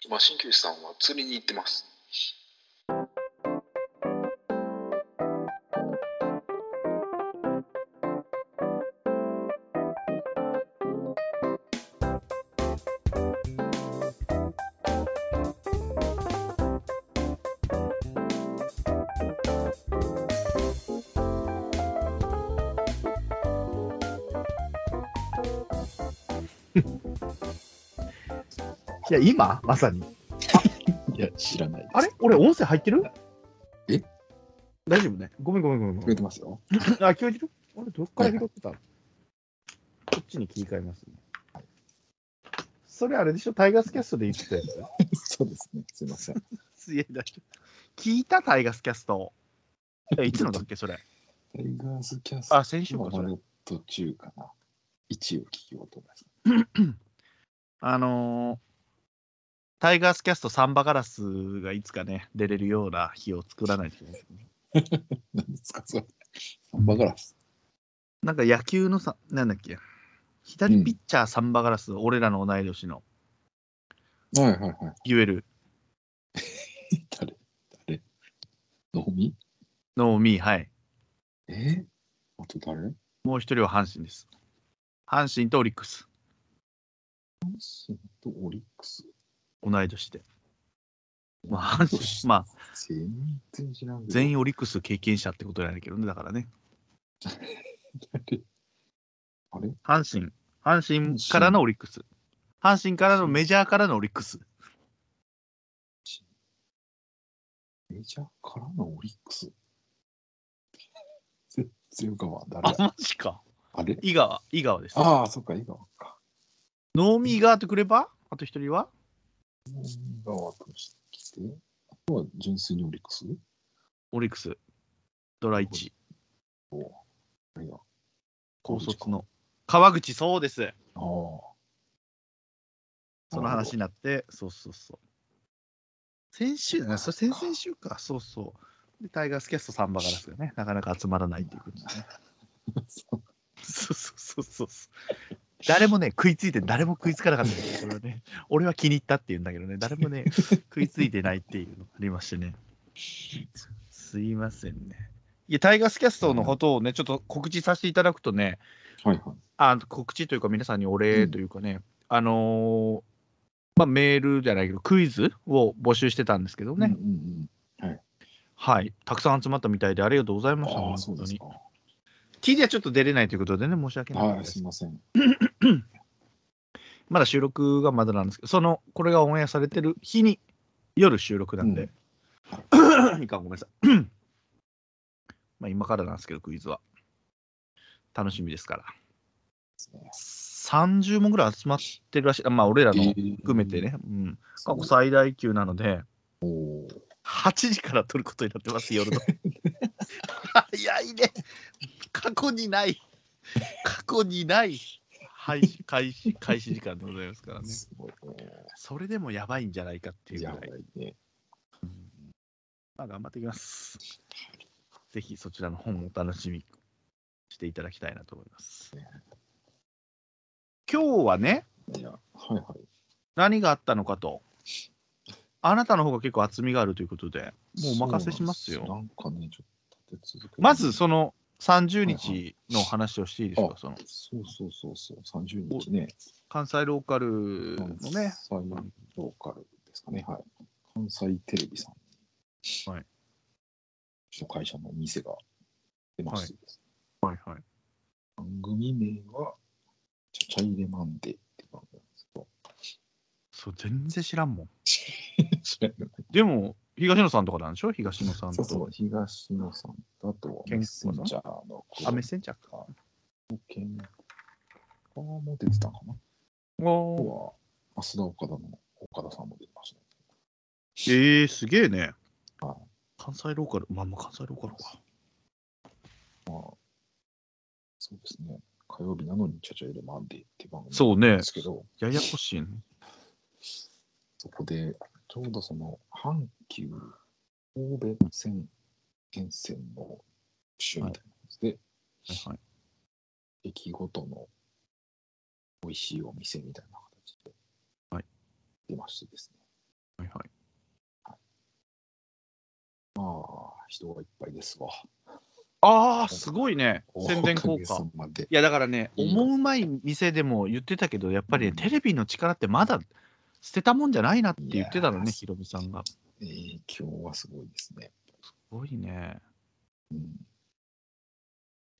今、鍼灸師さんは釣りに行ってます。いや、今？まさに。いや、知らないです。あれ？俺、音声入ってる？え？大丈夫ね。ごめんごめんごめん。聞こえてますよ。あ、聞こえてる？俺、どっから拾ってた、こっちに切り替えますね。それあれでしょ？タイガースキャストで言ってたや そうですね。すいません。つ。いやだ聞いたタイガースキャスト。えいつのだっけ？それ。タイガースキャストあ、先週か、それ。途中かな。一応聞きようと思います。あのータイガースキャストサンバガラスがいつかね、出れるような日を作らないといけない。何ですか、それ。サンバガラス。なんか野球のさ、なんだっけ、左ピッチャーサンバガラス、俺らの同い年の、はいはいはい。言える、誰 誰？ノーミノーミー、はい。え？あと誰？もう一人は阪神です。阪神とオリックス、シンとオリックス？同い年で。まあ、阪神、まあ、全然知らん全員オリックス経験者ってことなんだけどね、だからね。誰？あれ阪神、阪神からのオリックス。阪神からのメジャーからのオリックス。メジャーからのオリックス？全然浮かばん誰？あ、マジか。あれ？井川、井川です。ああ、そっか、井川か。ノーミーガーとくれば？あと一人は？井川としてきて、あとは純粋にオリックス？オリックス、ドラ1、おあれや。高卒の。川口、そうです。ああ。その話になって、そうそうそう。先週だね、それ先々週か、そうそう。で、タイガースキャストサンバガラスがね、なかなか集まらないっていうことですね。そうそうそうそうそうそう。誰もね、食いついて、誰も食いつかなかったんですよこれはね。俺は気に入ったって言うんだけどね、誰もね、食いついてないっていうのがありましてね。すいませんね。いや、タイガースキャストのことをね、ちょっと告知させていただくとね、はいはい。あ告知というか、皆さんにお礼というかね、あのーまあ、メールじゃないけど、クイズを募集してたんですけどね、うんうんはい、たくさん集まったみたいで、ありがとうございました、ああ、本当にそうではちょっと出れないということでね、申し訳ないはい、ですすみません。まだ収録がまだなんですけど、その、これがオンエアされてる日に、夜収録なんで、い いか、ごめんなさい。まあ今からなんですけど、クイズは。楽しみですから。30問ぐらい集まってるらしい。まあ、俺らの含めてね、うん、過去最大級なので、おおー。8時から撮ることになってます、夜の。早いね。過去にない。過去にない配信開始開始時間でございますからね。すごい。それでもやばいんじゃないかっていうぐやらい。ばいね。まあ、頑張っていきます。ぜひそちらの本をお楽しみにしていただきたいなと思います。今日はね、いや、はいはい。何があったのかと。あなたの方が結構厚みがあるということで、もうお任せしますよ。そうなんですなんかね、ちょっと立て続けてまずその30日の話をしていいですか、あそのそうそうそうそう、30日ね。関西ローカルのね、関西ローカルですかね。はい。関西テレビさん。はい。ちょっと会社の店が出ましてですはいはい、ね番組名は、ちゃちゃ入れマンデーって番組なんですけど。そう全然知らんもん。知らないでも、東野さんとかなんでしょ？東野さんと。そう東野さんと、あと、健メッセンジャーのあ、メッセンジャーか。健康も出てたかな？あは、増田岡田の岡田さんも出てましたね。えー、すげえね。はい関西ローカル、まあまあ関西ローカルか。そうですね。火曜日なのにちゃちゃ入れマンデーって番組そうですけど、ややこしいね。そこで、ちょうどその、阪急神戸線沿線の週みたいなやつで、はいはい、駅ごとの美味しいお店みたいな形ではい出ましてですね。はいはい。まあ、人がいっぱいですわ。ああ、すごいね。宣伝効果。いやだからね、思うまい店でも言ってたけど、やっぱりね、うんテレビの力ってまだ捨てたもんじゃないなって言ってたのね、ヒロミさんが。す影響はすごいですね。ごいね。うん、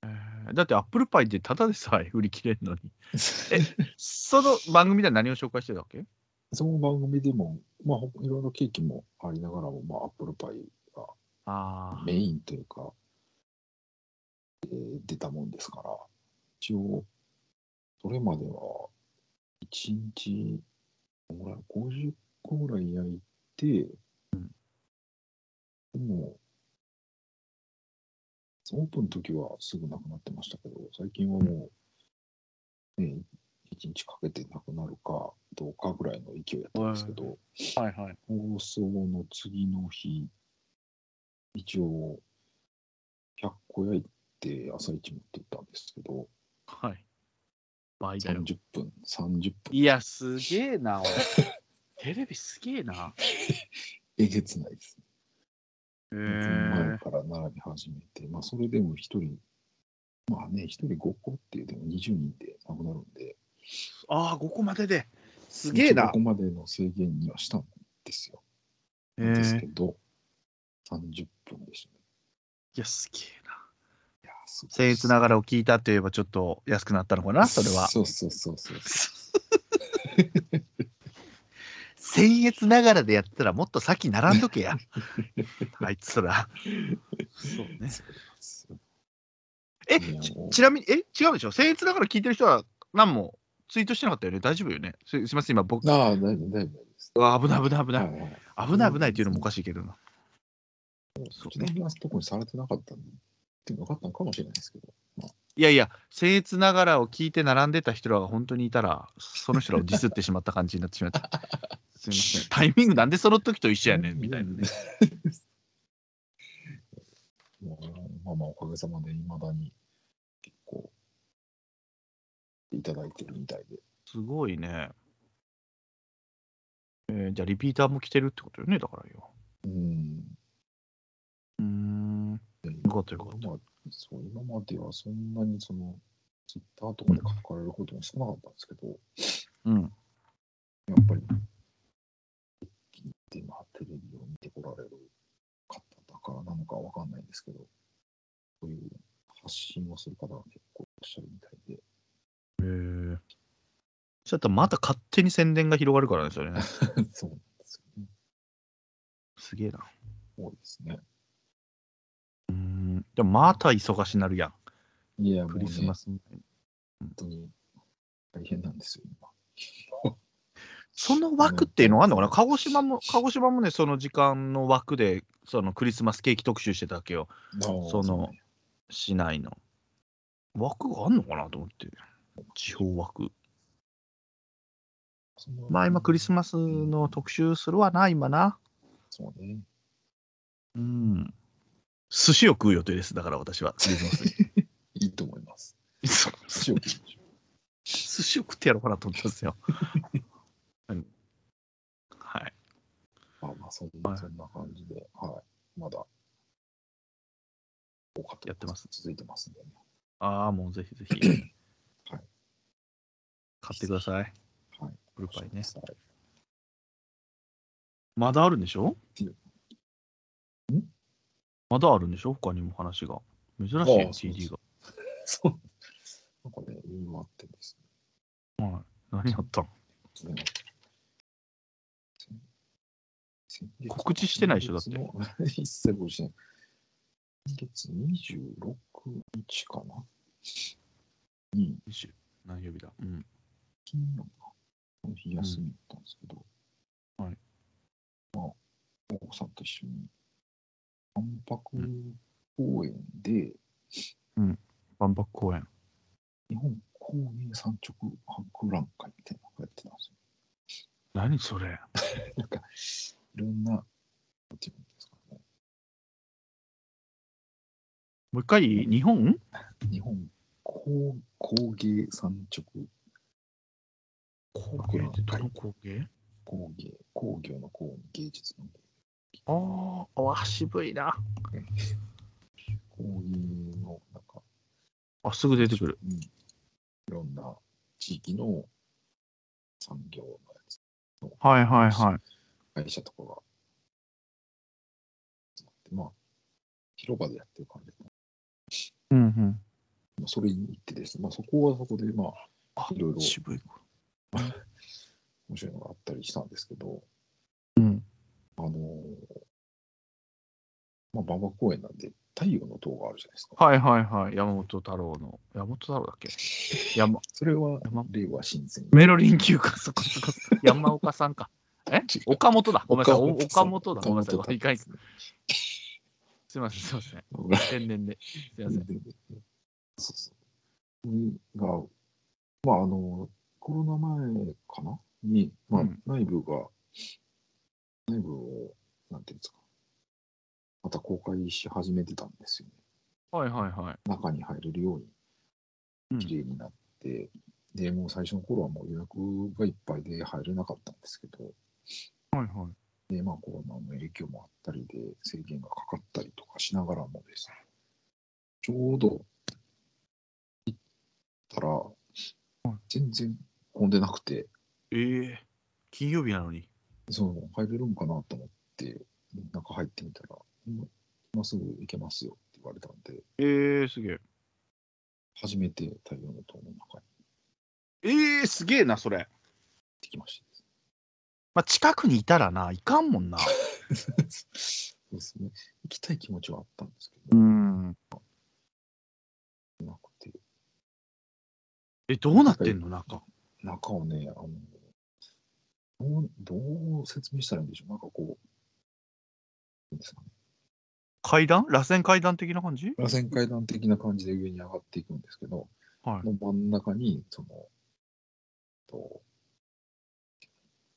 えーだってアップルパイってただでさえ 売り切れるのに。その番組では何を紹介してたわけ？その番組でも、まあ、ほいろいろケーキもありながらも、まあ、アップルパイがあメインというか、えー出たもんですから、一応、それまでは、1日、どのぐらい50個ぐらい焼いて、でも、オープンの時はすぐなくなってましたけど、最近はもう、ね、1日かけてなくなるかどうかぐらいの勢いやったんですけど、あ。はいはい。放送の次の日、一応、100個焼いて朝一持ってったんですけど、はい。倍だよ。30分、30分、いや、すげえな、おい テレビすげえな。えげつないです。へ前え。から並び始めて、まあ、それでも一人、まあね、一人5個っていうでも20人でなくなるんで、ああ、5個までで。すげえなこ。こまでの制限にはしたんですよ。へですえ。けど、30分でしたね。いや、すげえな。僭越ながらを聞いたといえば、ちょっと安くなったのかな、それは。そうそうそうそう。僭越ながらでやったらもっと先並んどけや。あいつら。そうね。え、ちちなみに、え、違うでしょ？僭越ながら聞いてる人は何もツイートしてなかったよね？大丈夫よね？すすいません、今僕、ああ、大丈夫、大丈夫です。危ない危ない危ない。危ない危ないっていうのもおかしいけどな。そちらの特にされてなかったんで、っていうのが分かったのかもしれないですけど、まあ、いやいや、僭越ながらを聞いて並んでた人らが本当にいたら、その人らをディスってしまった感じになってしまった。すみません。タイミングなんでその時と一緒やねんみたいなね。まあまあ、おかげさまで、いまだに結構、いただいてるみたいで。すごいね。えーじゃあリピーターも来てるってことよね、だからよ。うん。かったよかった。まあ、そう今まではそんなにその、ツイッターとかで書かれることも少なかったんですけど、うん。やっぱり、で、まあ、テレビを見てこられる方だからなのかわかんないんですけど、そういう発信をする方が結構いらっしゃるみたいで、へえ。ちょっとまた勝手に宣伝が広がるからね、それね。そうなんですよね。すげえな。多いですね。でもまた忙しなるやん。いや、クリスマス。本当に大変なんですよ、今。その枠っていうのがあるのかな？鹿児島も、鹿児島もね、その時間の枠で、そのクリスマスケーキ特集してたわけよ。その市内の。枠があんのかなと思って。地方枠。まあ今クリスマスの特集するわな、今な。そうね。うん。寿司を食う予定です。だから私は、クリスマスに。いいと思います。寿司を食いましょ寿司を食ってやろうかなと思ったんですよ。うんはい。うまあまあそんはないそんな感じで、はい。まだ、やってます続いてますんでね。ああ、もうぜひぜひ。はい。買ってください。はい。フルパイね。はいまだあるんでしょ？ん？まだあるんでしょ？他にも話が。珍しいあよあ、CD が。そう。なんかね、いろいろあってですはい。何やったの告知してないでしょだって一切告知してない。先月26日かなに、何曜日だ？うん。金曜か。この日休みだったんですけど、はい。まあ、お子さんと一緒に、万博公園で、万博公園。日本工芸産直博覧会みたいなのをやってたんですよ。何それ なんか、いろんな、なんていうんですかね、もう一回、日本？日本工工芸産直工芸ってどの工芸？工芸、工業の工に芸術の芸。ああ、わ、渋いな。工芸の、なんか、あ、すぐ出てくる。うん、いろんな地域の産業のやつのはいはいはい。会社とかが集まあ、広場でやってる感じで、うんうん。まあ、それに行ってですね、まあ、そこはそこで、まあ、あいろいろ渋い。面白いのがあったりしたんですけど、うん。あのーまあ、馬場公園なんで、太陽の塔があるじゃないですか。はいはいはい。山本太郎の。山本太郎だっけ？山 それは山、令和新選メロリン級か、そこそこ。山岡さんか。え？岡本だ。ごめんなさい。お岡本だ。ごめんなさい。いいすいません、すいません。天然で。すいません。そうそう。が、まあ、あの、コロナ前かな？に、まあ、うん内部が、内部を、なんていうんですか、また公開し始めてたんですよね。はいはいはい。中に入れるよううんに綺麗になって、で、もう最初の頃はもう予約がいっぱいで入れなかったんですけど、はいはい。で、まあコロナの影響もあったりで制限がかかったりとかしながらもですね、ちょうど行ったら、全然混んでなくて、ええ金曜日なのに。そう、入れるんかなと思って、中入ってみたら、今今すぐ行けますよって言われたんで、ええすげえ。初めて太陽の塔の中にええすげえな、それ。てきました。まあ、近くにいたらな、いかんもんな。そうですね。行きたい気持ちはあったんですけど、ん。なくて、え、どうなってんの、中。中をね、あの、どう、どう説明したらいいんでしょう？なんかこう、なんですかね。階段？螺旋階段的な感じ？螺旋階段的な感じで上に上がっていくんですけど、はい。の真ん中に、その、と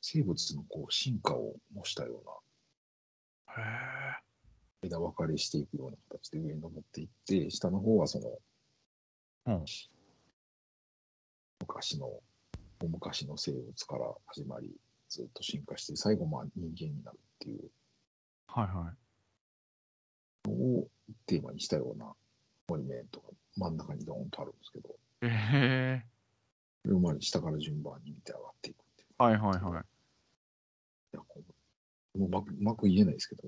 生物のこう進化を模したようなへえ。枝分かれしていくような形で上に登っていって、下の方はその、うん昔の、大昔の生物から始まり、ずっと進化して、最後まあ人間になるっていうはいはい。のをテーマにしたようなモニュメントが真ん中にドーンとあるんですけど、ええそれをまあ下から順番に見て上がっていくっていう。はいはいはい。いやこうもううまくうまく言えないですけど、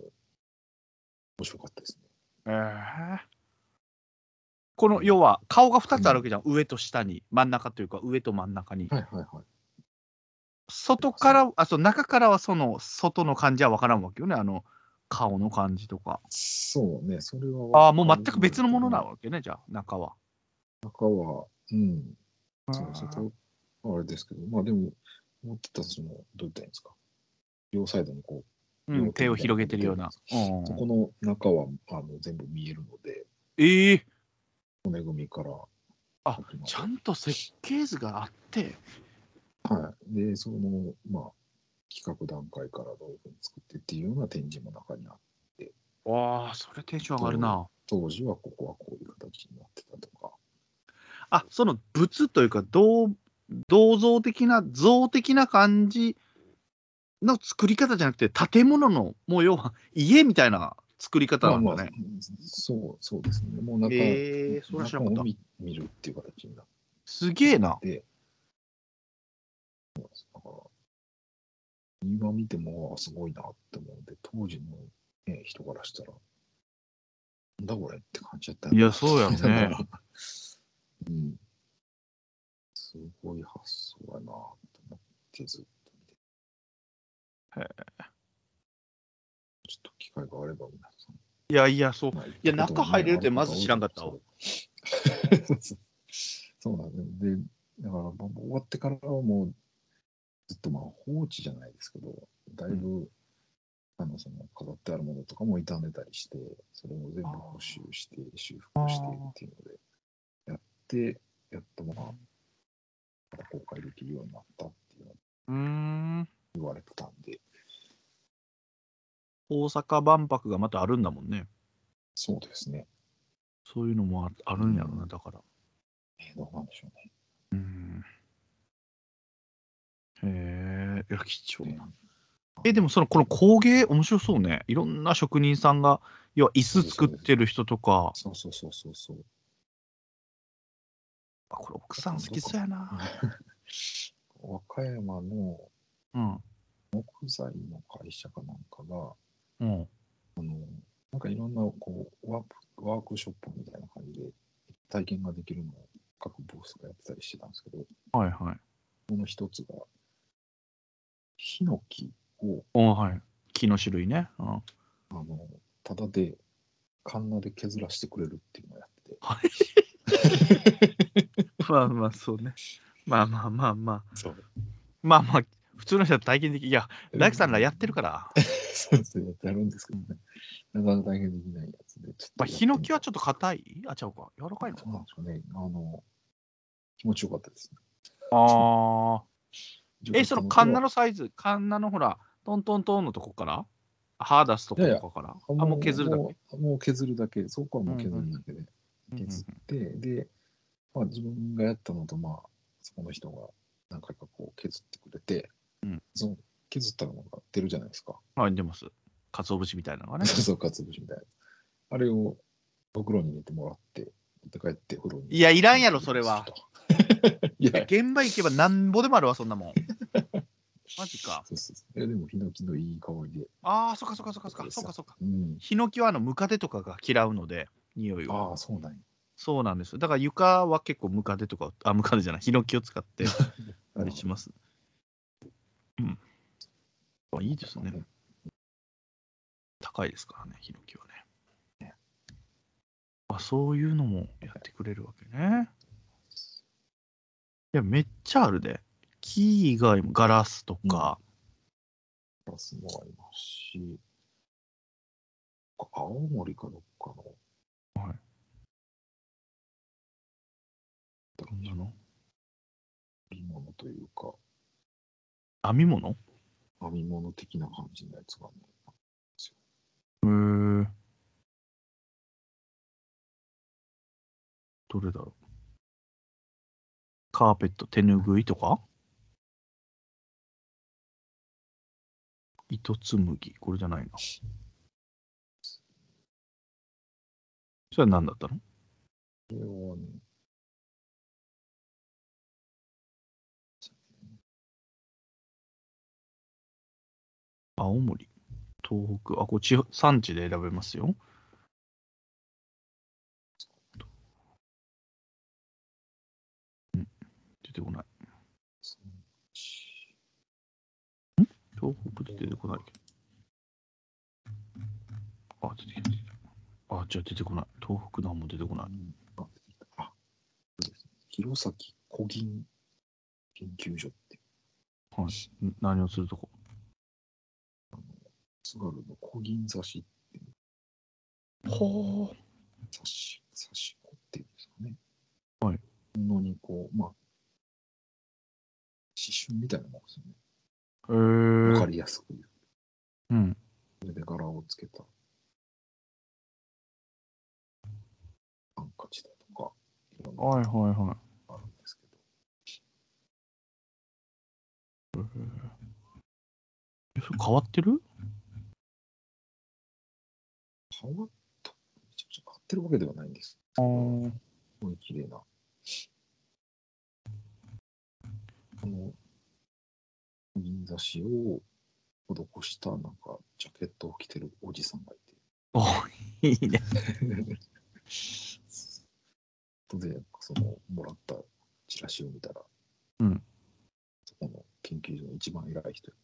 面白かったですね。ええこの要は顔が2つあるわけじゃん、上と下に真ん中というか上と真ん中に、はいはいはい。外からあそう中からはその外の感じは分からんわけよね。あの顔の感じとか。そうね、それは。ああもう全く別のものなわけねじゃあ中は。中は、うん、そうそうあれですけど、まあでも、思ってたその、どう言ったんですか？両サイドにこうん、手を広げてるような、うん。う、そこの中はあの全部見えるので、ええ骨組みから。あちゃんと設計図があってはい。で、その、まあ、企画段階からどういうふうに作ってっていうような展示も中にあって、わあそれテンション上がるな。当時はここはこういう形になってたとか、あその物というか銅銅像的な像的な感じの作り方じゃなくて建物のもう要は家みたいな作り方なんだね、まあまあそう、そうですね。もう中,、えーそ中を見見るっていう形になっすげえな。て、だから、今見ても、あすごいなって思うんで、当時の、ね、人からしたら、なんだこれって感じだったよいやそうやろね うん。すごい発想やなと思ってずっと見て。へえちょっと機会があれば皆さん。いやいやそういや中入れるってまず知らんかったわ。そうなんでだから終わってからはもうずっとまあ放置じゃないですけど、だいぶ、あのその飾ってあるものとかも傷んでたりして、それを全部補修して、修復してっていうので、やって、やっとまあ、また公開できるようになったっていうのを言われてたんで、大阪万博がまたあるんだもんね。そうですね。そういうのもああるんやろなだから。えーどうなんでしょうね。うんへえいや、貴重ねな。え、でもその、この工芸、面白そうね。いろんな職人さんが、要は椅子作ってる人とか、そうそうそうそうそう。あこれ奥さん好きそうやな。和歌山のうん。木材の会社かなんかが、うん。あの、なんかいろんなこうワープワークショップみたいな感じで体験ができるのを各ブースがやってたりしてたんですけど、はいはい。この一つが、ヒノキを、おはい。木の種類ね。うん。あの、ただで、カンナで削らしてくれるっていうのをやってて、はい。まあまあ、そうね。まあまあまあまあ。そう。まあまあ、普通の人は体験できいや、大工さんらやってるから。そうですね、やるんですけどね。なかなか体験できないやつで。ちょっとまあ、ヒノキはちょっっと硬い？あ、ちゃうか。柔らかいのかそうなんなですかね。あの、気持ちよかったですね。ああ。え、そのカンナののサイズ、カンナのほら、トントントンのとこから？歯出すとことかからあ、もう削るだけ？もう削るだけ、そこはもう削るだけでうんうん削って、で、まあ自分がやったのと、まあ、そこの人が何回かこう削ってくれて、うんその削ったのが出るじゃないですか。はい、出ます。鰹節みたいなのがね。そう、かつぶしみたいな。あれを袋に入れてもらって、持って帰って風呂に。いやいらんやろそれは。いや、現場行けばなんぼでもあるわ、そんなもん。マジか。そうそうそう。いや、でも、ヒノキのいい香りで。ああ、そっかそっかそっかそっか、そっかそっか。うん。ヒノキはあのムカデとかが嫌うので、匂いを。ああ、そうなんや。そうなんですよ。だから床は結構ムカデとか、あ、ムカデじゃない、ヒノキを使って たりします。うん。あいいですね。高いですからね、ヒノキはね。あ、そういうのもやってくれるわけね。いや、めっちゃあるで。木以外もガラスとか、ガラスもありますし、青森かどっかの、はい。どんなの？織物というか、編み物？編み物的な感じのやつがね、へーどれだろう。カーペット手ぬぐいとか？糸紡ぎこれじゃないな。それは何だったの、青森、東北、あ、これ地方産地で選べますよ。うん、出てこない。東北で出てこないけど。あ、出てきた。出てきたあ、じゃあ出てこない。東北なんも出てこない。あ、あそうですね弘前古銀研究所って、はい。ん何をするとこ？津軽の古銀刺しっていうほう。刺し、刺し子っていうんですかね。はい。布にこう、まあ、刺繍みたいなもんですよね。へーわかりやすく言う。うん。それで柄をつけたハンカチだとか、いろんなはいのはいはい。があるんですけど、えそれ変わってる？変わった、めちゃくちゃ変わってるわけではないんです。あすごい綺麗な。この銀刺しを施したなんかジャケットを着てるおじさんがいて。おいいね。後でそのもらったチラシを見たら、うんそこの研究所の一番偉い人やっ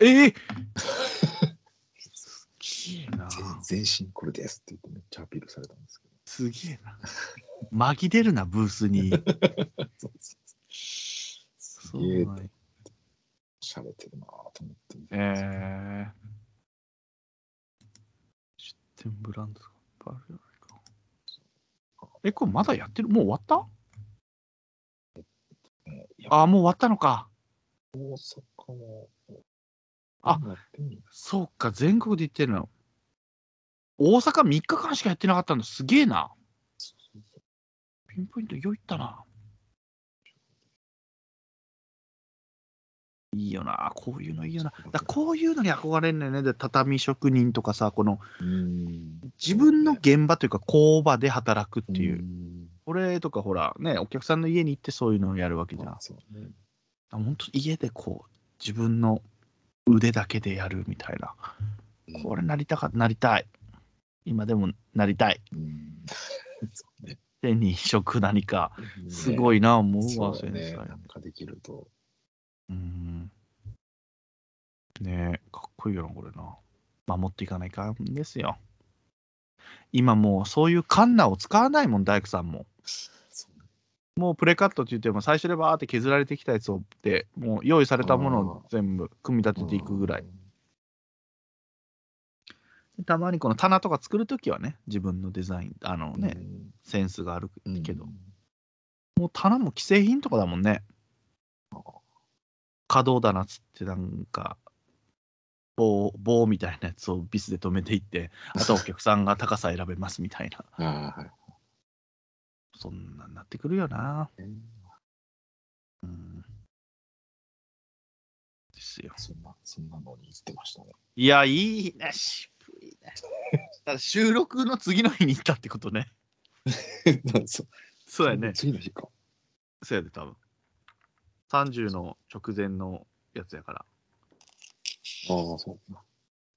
ええ すげえな全身これですって言ってめっちゃアピールされたんですけど。すげえな。紛れるな、ブースに。そうそうそうすそうげえしゃれてるなぁと思ってえますー、出店ブランドがいっぱいあるじゃないか。え、これまだやってる？もう終わった？ねいやあ、もう終わったのか。大阪も。あそうか、全国で行ってるの。大阪3日間しかやってなかったのすげえな。ピンポイントよいったな。いいよな、こういうのいいよな。だこういうのに憧れるんだよね。で畳職人とかさ、このうん。自分の現場というか工場で働くっていう。ん。俺とかほら、ね、お客さんの家に行ってそういうのをやるわけじゃん。まあそうね。本当家でこう、自分の腕だけでやるみたいな。これなりたかなりたい。今でもなりたい。手に職何か。すごいいな、思うわ、そうだね。繊細なんかできると。うん。ねえ、かっこいいよな、これな。守っていかないかんですよ。今もうそういうカンナを使わないもん、大工さんも。もうプレカットって言っても最初でバーって削られてきたやつをでもう用意されたものを全部組み立てていくぐらい。。たまにこの棚とか作るときはね、自分のデザイン、あのうんね、センスがあるうんけど、もう棚も既製品とかだもんね。可動棚つってなんか、棒、棒みたいなやつをビスで止めていって、あとはお客さんが高さ選べますみたいな。はい。そんなんなってくるよな。ねうん。ですよ。そんな、そんなのに言ってましたね。いや、いいね、渋いね。た だ収録の次の日に行ったってことね。そうやね。次の日か。そうやで、多分。30の直前のやつやから。ああ、そうか。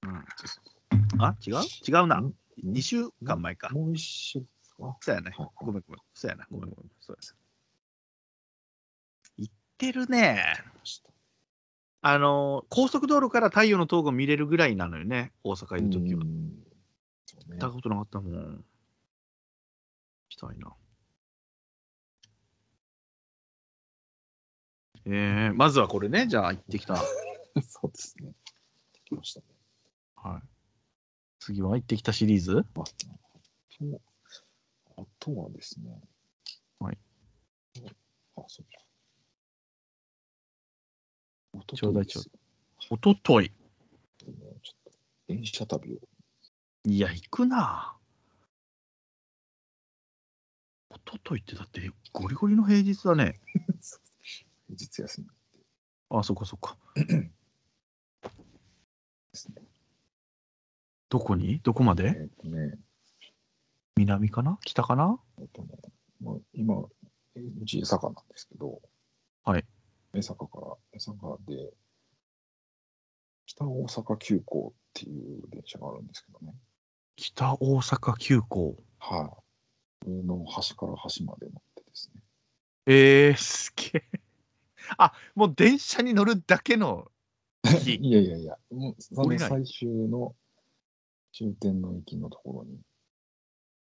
うん。あ、違う？違うな。ん2週間前か。もう一週かそうやねはい。ごめんごめん。そうやな。ごめんごめん。そうや。行ってるね。あの、高速道路から太陽の塔が見れるぐらいなのよね。大阪いるときは。行うんそうねったことなかったもん。行きたいな。えー、まずはこれね。じゃあ行ってきた。そうですね。来ましたね。はい。次は行ってきたシリーズあと、あとはですね。はい。あ、そうか。おとちょうだいとですよおととい。ちょっと電車旅を。いや、行くな。おとといってだってゴリゴリの平日だね。実休みあ、そっかそっか。ですね。どこに？どこまで？えっとね、南かな？北かな？えっとね、まあ、今、えうち江坂なんですけど、はい。江坂から、江坂で、北大阪急行っていう電車があるんですけどね。北大阪急行。はい。上の端から端まで乗ってですね。えー、すげえ。あ、もう電車に乗るだけの日。いやいやいや、もうその最終の終点の駅のところに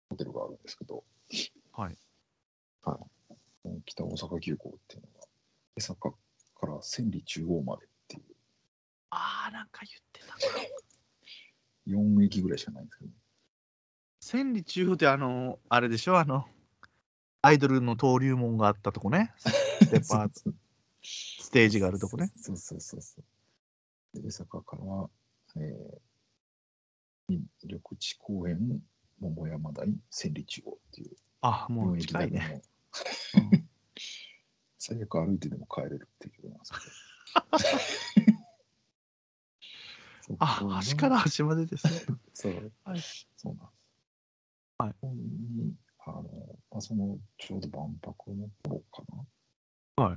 ホテルがあるんですけど、はい。はい。北大阪急行っていうのが、江坂から千里中央までっていあー、なんか言ってたな。う4駅ぐらいしかないんですけど、千里中央ってあの、あれでしょ？あの、アイドルの登竜門があったとこね。ステッパーそうステージがあるとこね。そうそうそうそう。で江坂から、えー、緑地公園、桃山台、千里中央っていうあ、もう4駅近いね。うん最悪歩いてでも帰れるっていう あ端から端までですね。そう、はいそうなんです。はいあの、あその、ちょうど万博の頃かなは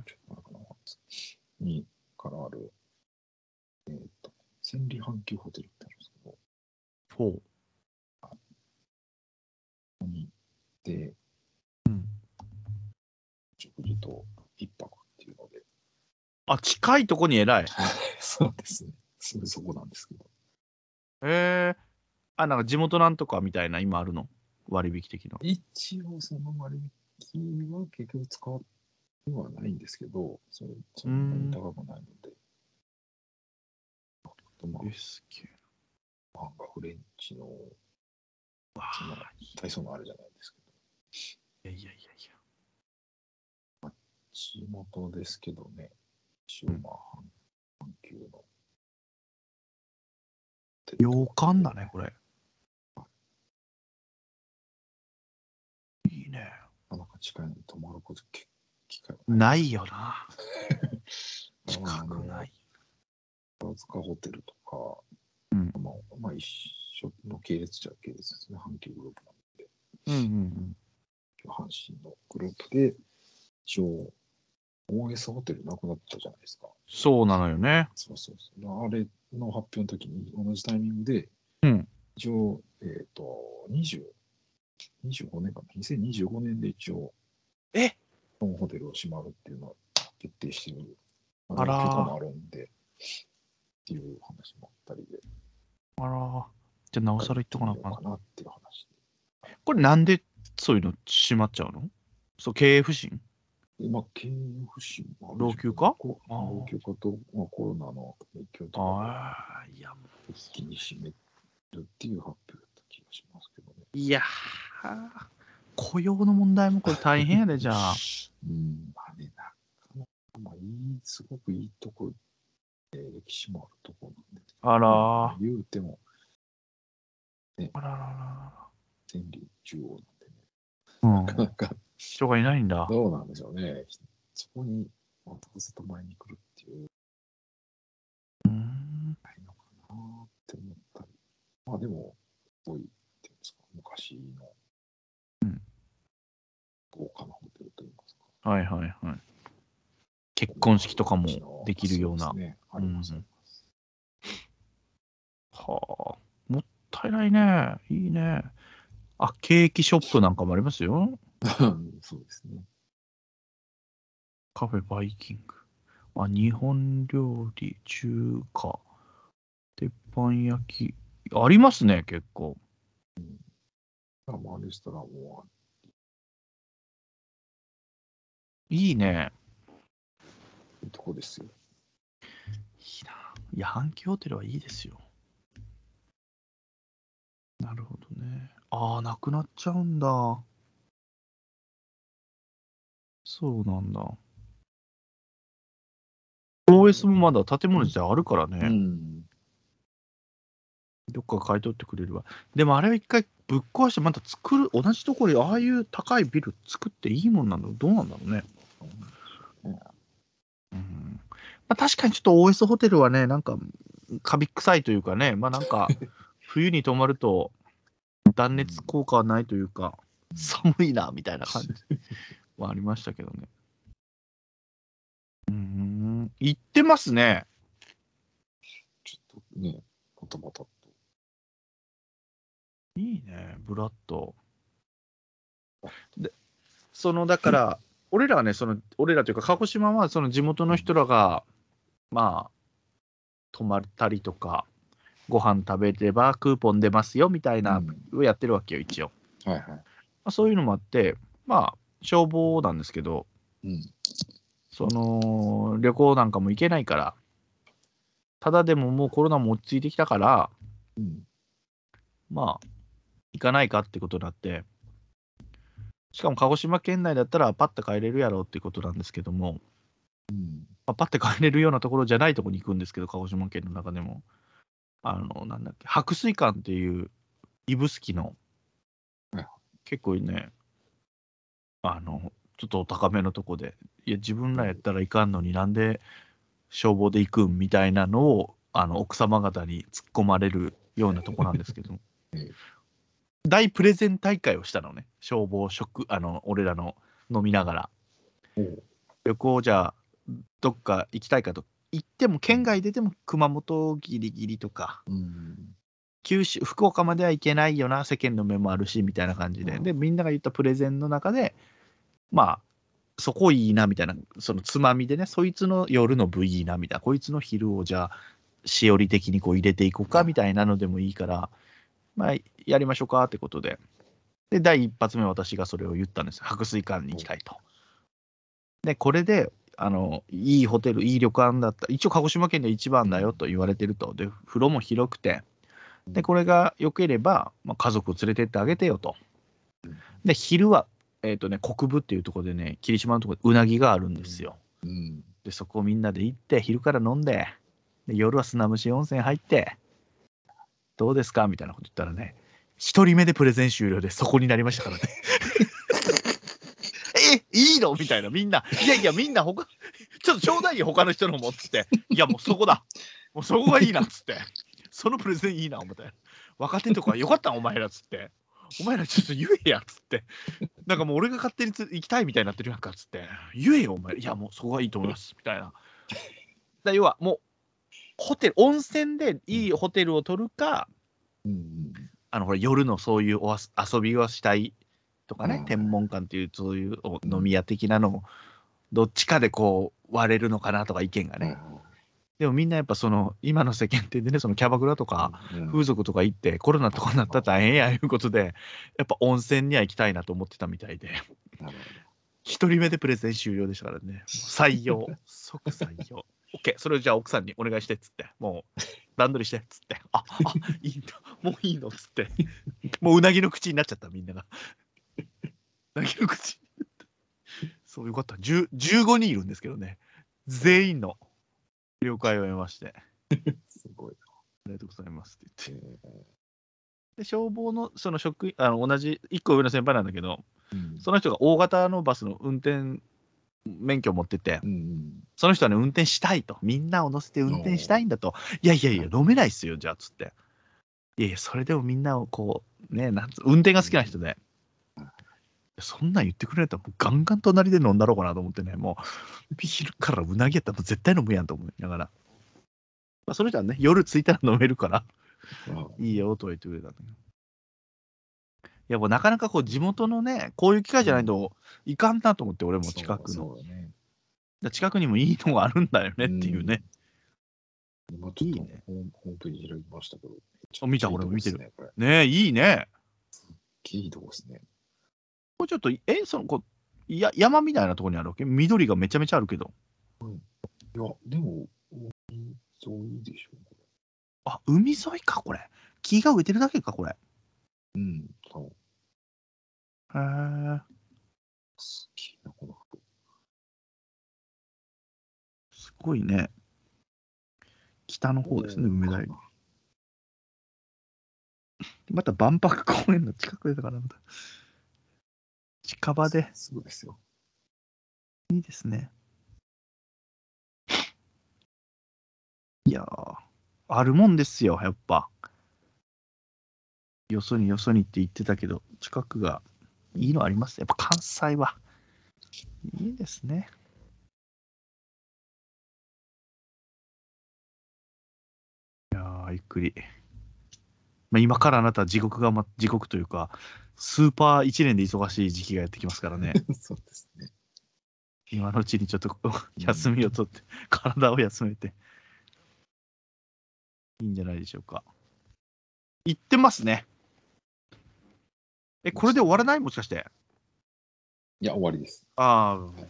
い。に、からある、えっ、と、千里阪急ホテルってあるんですけど、ほう。ここに行って、うん。食事と一泊っていうので、あ、近いとこに偉い。そうですね。すぐそこなんですけど。へえ。あ、なんか地元なんとかみたいな今あるの？割引的な。一応その割引は結局使ってはないんですけど、それそんなに高くないので。あとまあ、え、すげえ。漫画フレンチのわそのあ、体操のあるじゃないですけど、いやいやいやいや。地元ですけどね、一応まあ、阪急の。洋館だね、これ。いいね。なかなか近いのに泊まること結ないよな。近くない。宝塚ホテルとか、うんまあ、まあ一緒の系列じゃ系列ですね、阪急グループなんで、うんうん阪神のグループで、一応、OS ホテルなくなったじゃないですか。そうなのよね。そうそうそう。あれの発表の時に同じタイミングで、うん一応、えっ、と、20、25年かな、2025年で一応、え？そのホテルを閉まるっていうのを決定してる、あらー。許可もあるんで、っていう話もあったりで、あら、じゃあなおさら言っとかなあかなっていう話これなんでそういうの閉まっちゃうの？そう、経営不振？で。まあ、経営不振もある老朽化？老朽化と、まあ、コロナの影響とか。ああ、いや、一気に閉めるっていう発表だった気がしますけどね。ういやー、雇用の問題もこれ大変やで、じゃあ。うん、まあね、なかなか、まあ、いい、すごくいいとこ、えー歴史もあるとこなんで、あらー。言うても、あららら千里中央なんでね、ら。う。なんかなか人がいないんだ。どうなんでしょうね。そこに、またずっと前に来るっていう、うん。ないのかなって思ったり。まあでも、すごい、っていうんですか、昔の、うん豪華なホテルといいますか。はいはいはい。結婚式とかもできるような。そうね、あります、うんはあ。もったいないね。いいね。あ、ケーキショップなんかもありますよ。そうですね。カフェバイキング。あ、日本料理、中華、鉄板焼き。ありますね、結構。まあ、レストランもいいね。いいとこですよ。いいな。いや、阪急ホテルはいいですよ。なるほどね。ああ、なくなっちゃうんだ。そうなんだ。OS もまだ建物自体あるからね。ん。どっか買い取ってくれれば。でもあれは一回ぶっ壊してまた作る、同じところにああいう高いビル作っていいもんなんだろうどうなんだろうね。うんまあ、確かにちょっと OS ホテルはね、なんか、カビ臭いというかね、まあなんか、冬に泊まると断熱効果はないというか、寒いな、みたいな感じはありましたけどね。うん、行ってますね。ちょっとね、またまたと。いいね、ブラッド。で、その、だから、俺らはね、その、俺らというか、鹿児島は、その地元の人らが、まあ、泊まったりとか、ご飯食べればクーポン出ますよみたいな、をやってるわけよ、一応。はいはい。まあ、そういうのもあって、まあ、消防なんですけど、うん。その、旅行なんかも行けないから、ただでももうコロナも落ち着いてきたから、うん。まあ、行かないかってことになって、しかも鹿児島県内だったらパッと帰れるやろうってことなんですけども、うん。まあ、パッて帰れるようなところじゃないところに行くんですけど、鹿児島県の中でも。あの、なんだっけ、白水館っていう指宿の。はい、結構ね、あの、ちょっとお高めのとこで、いや、自分らやったらいかんのになんで消防で行くんみたいなのを、あの、奥様方に突っ込まれるようなとこなんですけど ええ、大プレゼン大会をしたのね、消防職、あの、俺らの飲みながら。旅行じゃあどっか行きたいかと。行っても県外出ても熊本ギリギリとか。うん。九州福岡までは行けないよな。世間の目もあるしみたいな感じで、うん。でみんなが言ったプレゼンの中でまあそこいいなみたいな。そのつまみでねそいつの夜の部いいなみたいな。こいつの昼をじゃあしおり的にこう入れていこうかみたいなのでもいいから。まあやりましょうかってことで。で第一発目私がそれを言ったんです。白水館に行きたいと。でこれであのいいホテルいい旅館だった。一応鹿児島県で一番だよと言われてると。で風呂も広くて。でこれが良ければ、まあ、家族を連れてってあげてよと。で昼は、えーとね、国分っていうところでね霧島のところでうなぎがあるんですよ。うん。でそこをみんなで行って昼から飲んでで夜は砂蒸し温泉入ってどうですかみたいなこと言ったらね一人目でプレゼン終了でそこになりましたからね えいいの？みたいなみんないやいやみんな他ちょっとちょうだいよ、他の人のもっつって。いや、もうそこだ。もうそこがいいなっつって。そのプレゼンいいな、思って。若手とかよかったんお前らっつって。お前らちょっと言えやっつって。なんかもう俺が勝手につ行きたいみたいになってるやんかっつって。言えよ、お前。いや、もうそこがいいと思います。みたいな。だ要はもう、ホテル、温泉でいいホテルを取るか、うんあのほら夜のそういうおあ遊びをしたいとかね、うん。天文館っていうそういうお飲み屋的なのをどっちかでこう割れるのかなとか意見がね、でもみんなやっぱその今の世間体でねそのキャバクラとかうん。風俗とか行ってコロナとかになったら大変やいうことでやっぱ温泉には行きたいなと思ってたみたいで。なる一人目でプレゼン終了でしたからね。採用。即採用 OK それをじゃあ奥さんにお願いしてっつって。もう段取りしてっつって。ああいいんだ。もういいのっつって。もううなぎの口になっちゃったみんなが。うなぎの口。そうよかった。10 15人いるんですけどね。全員の。了解を得まして。すごい。りがとうございますって言って。えーで消防のその職員あの同じ1個上の先輩なんだけどうん。その人が大型のバスの運転免許を持っててうんうんその人はね、運転したいと。みんなを乗せて運転したいんだと。いやいやいや、飲めないっすよ、じゃあ、つって。いやいや、それでもみんなをこう、ね、なんつ運転が好きな人で。そんなん言ってくれたら、もうガンガン隣で飲んだろうかなと思ってね、もう、ビールからうなぎやったら絶対飲むやんと思いながら。まあ、その人はね、夜着いたら飲めるから、あいいよとは言ってくれたんだけど。いや、もうなかなかこう、地元のね、こういう機会じゃないといかんなと思って、俺も近くの。ね。だ近くにもいいのがあるんだよねっていうね。今ちょっとねホームページ開きましたけど。あ見た俺も見てるね。え、いいね。いいとこですね。これちょっと、え、その、こうや山みたいなところにあるわけ？緑がめちゃめちゃあるけど。いや、でも、海沿いでしょ、こあ、海沿いか、これ。木が植えてるだけか、これ。れ。うん、そう。へえ。すげえな、この服。すごいね。北の方ですね、梅田より。また万博公園の近くだから、また。近場で。すぐですよ。いいですね。いやー、あるもんですよ、やっぱ。よそによそにって言ってたけど、近くがいいのあります？やっぱ関西は。いいですね。いやー、ゆっくり。まあ、今からあなたは地獄が、ま、地獄というか、スーパー1年で忙しい時期がやってきますからね。そうですね。今のうちにちょっと休みを取って、体を休めて、いいんじゃないでしょうか。行ってますね。え、これで終わらない？もしかして。いや、終わりです。ああ。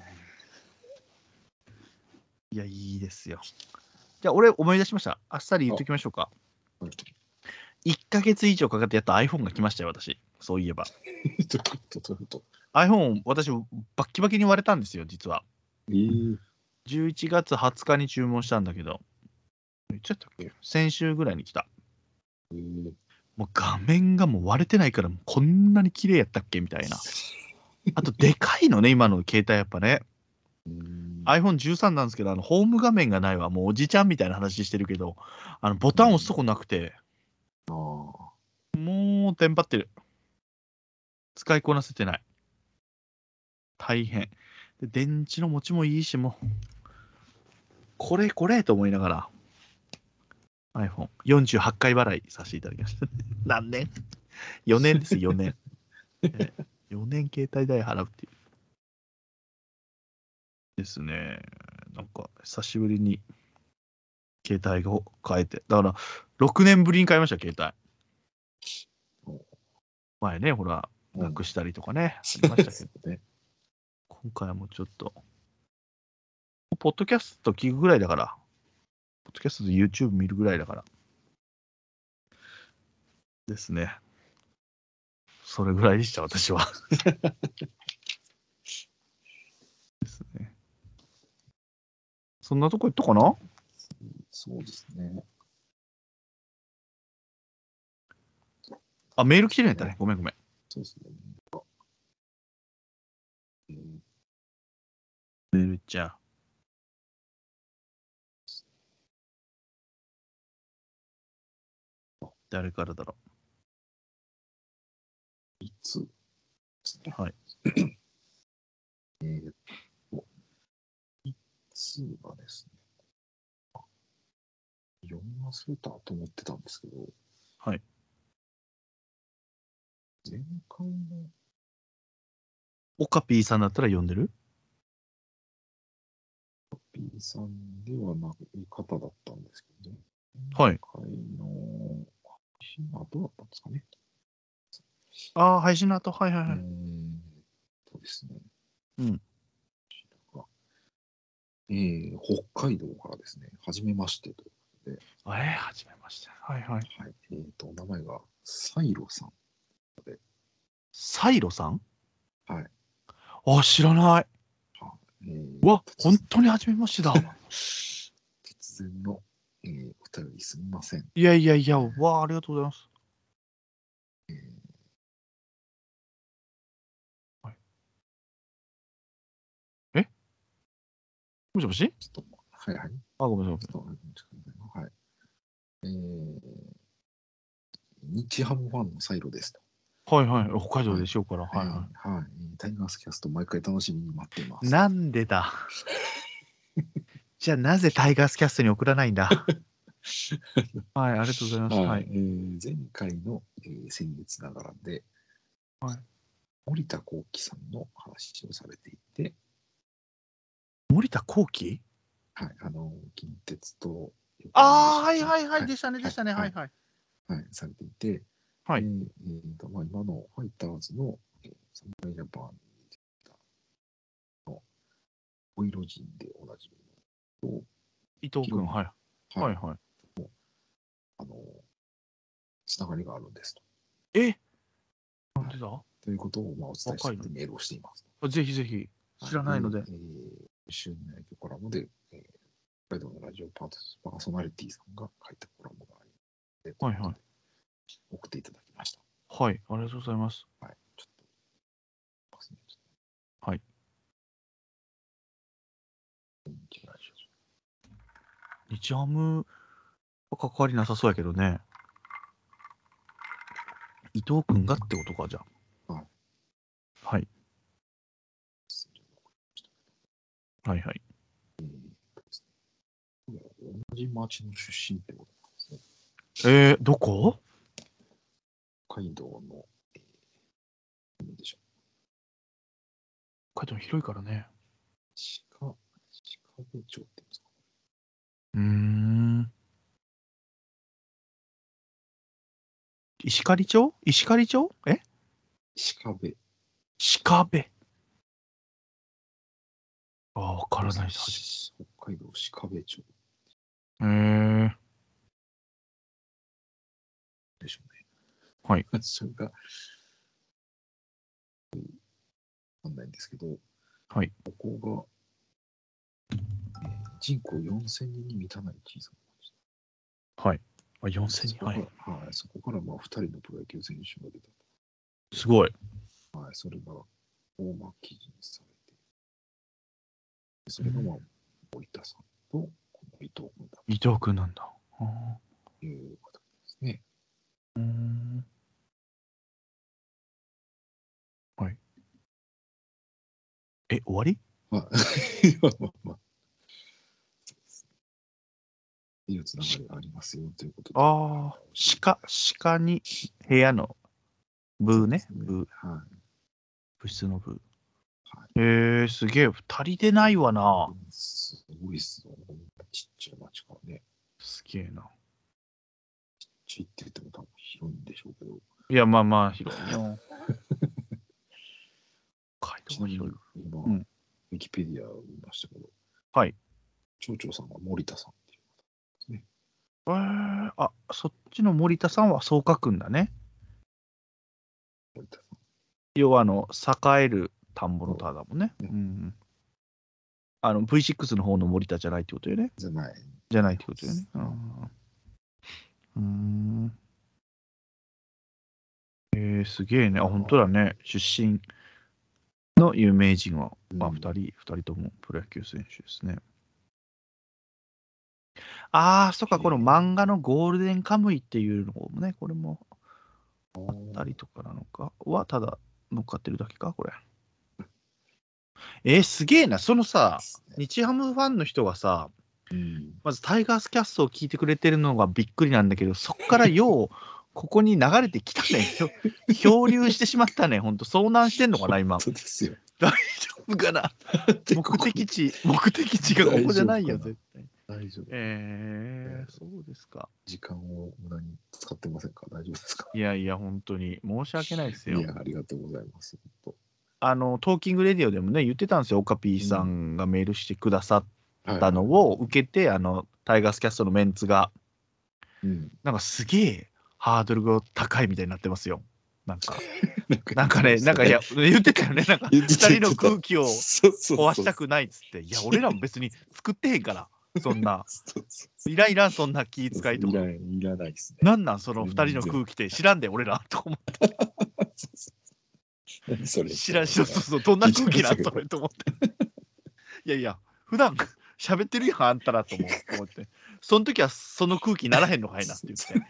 いや、いいですよ。じゃあ、俺思い出しました。あっさり言っときましょうかはい。1ヶ月以上かかってやっと iPhone が来ましたよ、私。そういえば。どういうこと？どういうこと？iPhone、私、バッキバキに割れたんですよ、実は。えー、11月20日に注文したんだけど、ちゃったっけ先週ぐらいに来た。えー、もう画面がもう割れてないから、こんなに綺麗やったっけみたいな。あと、でかいのね、今の携帯やっぱね。うーん iPhone13 なんですけど、あのホーム画面がないわ。もうおじちゃんみたいな話してるけど、あのボタン押すとこなくて、あーもうテンパってる。使いこなせてない。大変。で電池の持ちもいいし、もう、これこれと思いながら、iPhone48 回払いさせていただきました。何年 ?4 年です、4年。え4年携帯代払うっていう。ですね。なんか、久しぶりに携帯を変えて。だから、6年ぶりに買いました、携帯。前ね、ほら、なくしたりとかね、ありましたけど、ね。今回はもうちょっと、ポッドキャスト聞くぐらいだから、ポッドキャストで YouTube 見るぐらいだから、ですね。それぐらいでした、私は。ですね。そんなとこ行ったかな？そうですね。あ、メール来てるんやったね。ごめんごめん。そうですね。うんメールじゃあ。誰からだろいつ？はい。えーっと、いつがですね、あ読み忘れたと思ってたんですけど、はい。前回のう。オカピーさんだったら読んでる？P さんではない方だったんですけどね。はい前回の配信の後だったんですかね。ああ、配信の後、はいはいはい。えーっとですね。うん。えー北海道からですね、はじめましてと。えー、はじめまして。はいはい。はい。えーっと、お名前がサイロさん。サイロさん？はい。あ、知らない。えーうわ、突本当にはじめましてだ。突然の、えーお便りすみません。いやいやいや、わあ、ありがとうございます。えーもしもし？ちょっと、はいはい。あ、ごめんなさいちょ。っとはい。えー、日ハムファンのサイロですと。はいはい。北海道でしようから。はいはえーはい。タイガースキャスト、毎回楽しみに待っていまい。す。なんでだ？じゃあなぜタイガースキャストに送らないんだ？はい、ありがとうございます。はい、はい。えー前回の、えー先月ながらで、はい森田幸喜さんの話をされていて、森田幸喜？はい、あの、近鉄と、ああ、はいはいはい。でしたね、でしたね。はいはい。はい、されていて、はいえーえーとまあ、今のファイターズの、えー、侍ジャパンの、お色人でおなじみの、伊藤君、はい。とはいはい。あの、つながりがあるんですと。え？なんでだ？ということを、まあ、お伝えしてメールをしています。ぜひぜひ。知らないのでえー、週の内容コラムで、えー、北海道のラジオパートパーソナリティさんが書いたコラムがありではいはい送っていただきました。はい、ありがとうございます。はい。ちょっと、はい。と日ラジ日ハムは関わりなさそうやけどね。伊藤君がってことか、じゃあ。はい。はい。オはいはい。同じ町の出身ってことなんですね。えー、どこ？北海道の、えー、なんでしょ北海道広いからね。う、鹿、鹿部町って言うんですかうーん。石狩町？石狩町？え？鹿部。鹿部。ああ、わからないです。北海道鹿部町えー、でしょうね。はい。それが、わかんないんですけど、はい。ここが、えー人口4000人に満たない小さな町。はい。あ、4000人。はい。はい、そこからまあ2人のプロ野球選手が出たすごい。と。はい、それが大間記事にされて、でそれがまあ森田さんと伊藤君だ伊藤君なんだ。あという方ですね。ーうーん。はい。え、終わり？まあ、まあまあまあ。そうですね。いうつながりがありますよということで。ああ、鹿、鹿に部屋のブーね。そうですブー、はい。物質のブー。はえー、すげえ。足りてないわな。すごいっすよ。ほんとちっちゃい町からね。すげえな。ちっちゃいって言っても多分広いんでしょうけど。いや、まあまあ、広いなみに道は広い。今、うんウィキペディアを見ましたけど、はい。町長さんが森田さん。えー、あ、そっちの森田さんはそう書くんだね。要は、あの、栄える田んぼの田だもんね。ううんん。あの、V6 の方の森田じゃないってことよね。じゃない。じゃないってことよね。うん。う。えー、すげえね。あ、本当だね。出身の有名人は、まあ、うん2人、二人ともプロ野球選手ですね。ああ、そっか、この漫画のゴールデンカムイっていうのもね、これもあったりとかなのかは、ただ乗っかってるだけか、これ。えーすげえな、そのさ、日ハムファンの人がさ、うん。まずタイガースキャストを聞いてくれてるのがびっくりなんだけど、そこからよう、ここに流れてきたね。漂流してしまったね。ほんと、遭難してんのかな、今。そうですよ。大丈夫かな？目的地、目的地がここじゃないよ、絶対。大丈夫。えー、そうですか。時間を無駄に使ってませんか？大丈夫ですか？いやいや、本当に申し訳ないですよ。いや、ありがとうございます。本あの、トーキングレディオでもね、言ってたんですよ。オカピーさんがメールしてくださったのを受けて、あの、タイガースキャストのメンツが、うん。なんかすげえハードルが高いみたいになってますよ。なんか、なんかね、なんかいや、言ってたよね。なんか、二人の空気を壊したくないっつって、いや、俺らも別に作ってへんから、そんな、いらんいらん、そんな気遣いとか。いらいらないですね。なんなん、その二人の空気って知らんで、俺ら、と思って。何それ知らん、そうそうそう、どんな空気なんそれと思って。いやいや、普段 喋ってるやん、あんたらと思う思って。その時はその空気にならへんのかいなって言っ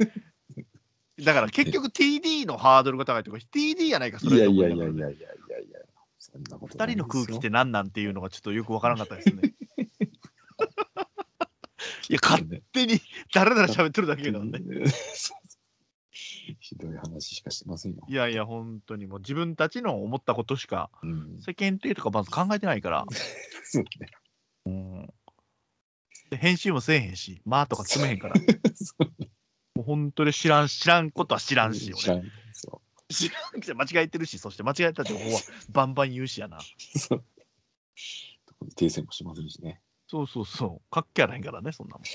て。だから結局 TD のハードルが高いとか、TD やないか、そいやいれいながらやいやいやいやいやいや。そんなこと二人の空気って何なんっていうのがちょっとよくわからなかったですね。いや、勝ね手に誰々喋ってるだけだもんね。ひどい話しかしてませんよ。いやいや、本当にもう自分たちの思ったことしかうん。世間体とかまず考えてないから、そうね。で編集もせえへんし、まあとか詰めへんから、もう本当に知らん、知らんことは知らんし、俺。知らんそ知らんくて間違えてるし、そして間違えた情報はバンバン言うしやな。う。そう。特に訂正もしませんしね。そうそうそう、かっけやないからね、そんなもん。あ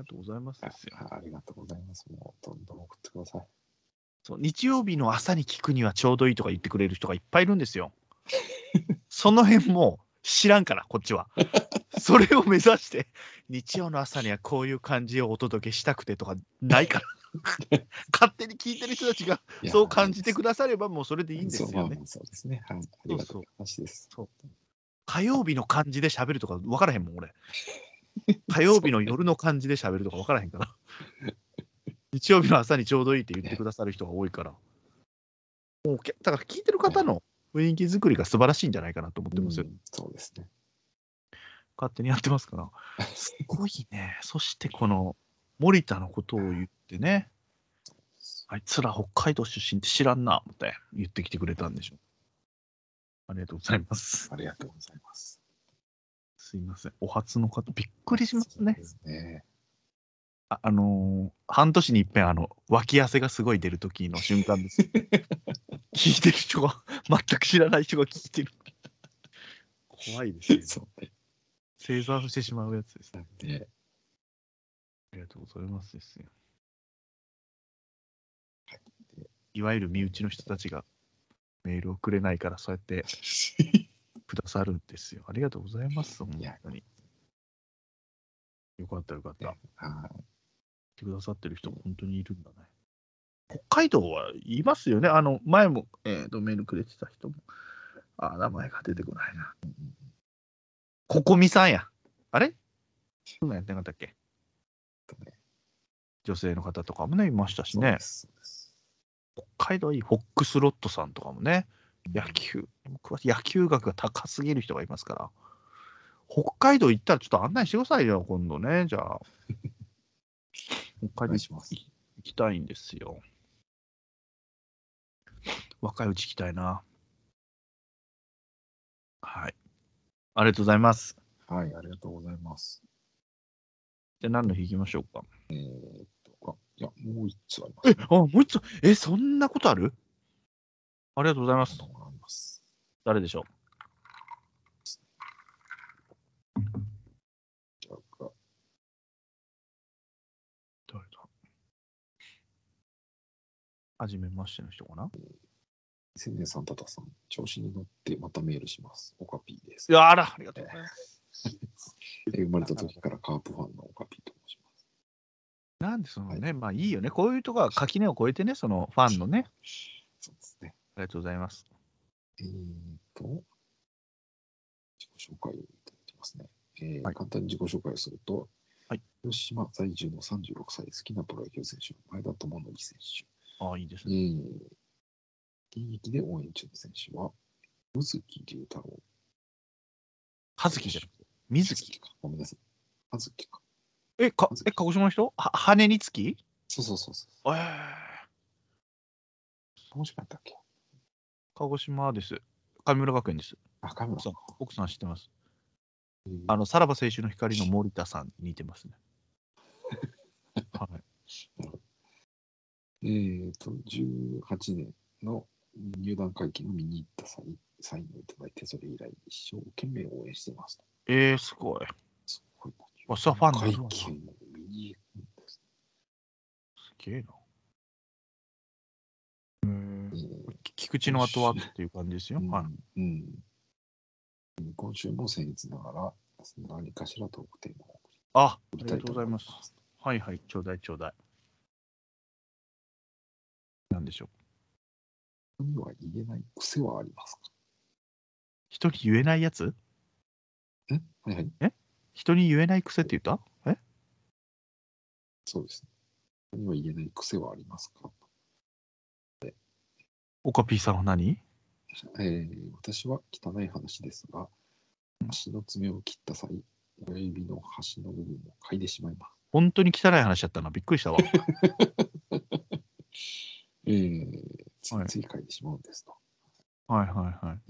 りがとうございますですよ。あありがとうございます。もうどんどん送ってください。そう日曜日の朝に聞くにはちょうどいいとか言ってくれる人がいっぱいいるんですよ。その辺も知らんから、こっちは。それを目指して、日曜の朝にはこういう感じをお届けしたくてとかないから。勝手に聞いてる人たちがそう感じてくださればもうそれでいいんですよねそうですね。はい。ありがとう話です。火曜日の感じで喋るとか分からへんもん、俺。火曜日の夜の感じで喋るとか分からへんから。日曜日の朝にちょうどいいって言ってくださる人が多いから。もうけだから聞いてる方の雰囲気作りが素晴らしいんじゃないかなと思ってますよ。うんそうですね。勝手にやってますから。すごいね。そしてこの森田のことを言ってね、あいつら北海道出身って知らんな、思って言ってきてくれたんでしょ。ありがとうございます。ありがとうございます。すいません。お初の方、びっくりしますねすね。あ、あのー半年に一遍、あの、脇汗がすごい出る時の瞬間です。聞いてる人が、全く知らない人が聞いてる。怖いですよ。そうね。正座してしまうやつです。なんで、ありがとうございますですよ。いわゆる身内の人たちがメールをくれないから、そうやって くださるんですよ。ありがとうございます。本当に。よかったよかった。はい。てくださってる人も本当にいるんだね。北海道はいますよね。あの、前も、えーと、メールくれてた人も。あ、名前が出てこないな。ここみさんや。あれ？そんなんやってなかったっけ？女性の方とかもね、いましたしねそう北海道いい。フォックスロットさんとかもね。野球、野球学が高すぎる人がいますから。北海道行ったらちょっと案内してくださいよ、今度ね。じゃあ。北海道。行きたいんですよ。若いうち行きたいな。はい。ありがとうございます。はい、ありがとうございます。じゃあ何の日行きましょうか？えーいや、もう一つありまえす、ね。、あ、もう一つ、え、そんなことある？ありがとうございますます。誰でしょう？誰だ？はじめましての人かな？千年さん、たたさん、調子に乗ってまたメールします。オカピーですい。やあら、ありがとうございます。えー生まれた時からカープファンのオカピーと申します。なんでそのね、まあいいよね。こういうとこは垣根を越えてね、そのファンのね。そうですね。ありがとうございます。えーっと、自己紹介をいただいてますね。えーはい簡単に自己紹介をすると、はい広島在住の36歳、好きなプロ野球選手、前田智則選手。ああ、いいですえね。ー現役で応援中の選手は、宇月龍太郎。葉月じゃなくて、水木。か。ごめんなさい。葉月か。え、かえ鹿児島の人？は羽につき？そうそうそうそう。ええ鹿児島やったっけ？鹿児島です。神村学園です。あ、カメラそう奥さん知ってます。えーあの、さらば青春の光の森田さんに似てますね。はい。えーと、18年の入団会見を見に行った際、サインをいただいて、それ以来一生懸命応援してますと。えー、すごい。わそれはファンにな会るわな見に行くんです。すげえな。うんえ。ー菊池の後はっていう感じですよ。うんはい。うん今週も僭越ながら、何かしらトークテーマをあ、ありが送りたいととうございます。はいはい、ちょうだいちょうだい。なんでしょう。人には言えない癖はありますか？人に言えないやつ？え？はいはい。人に言えない癖って言った？え？そうですね。人には言えない癖はありますか？オカピーさんは何？えー私は汚い話ですが、足の爪を切った際、親指の端の部分を嗅いでしまいます。本当に汚い話だったな。びっくりしたわ。えー、ついつい嗅いでしまうんですと。はいはいはい。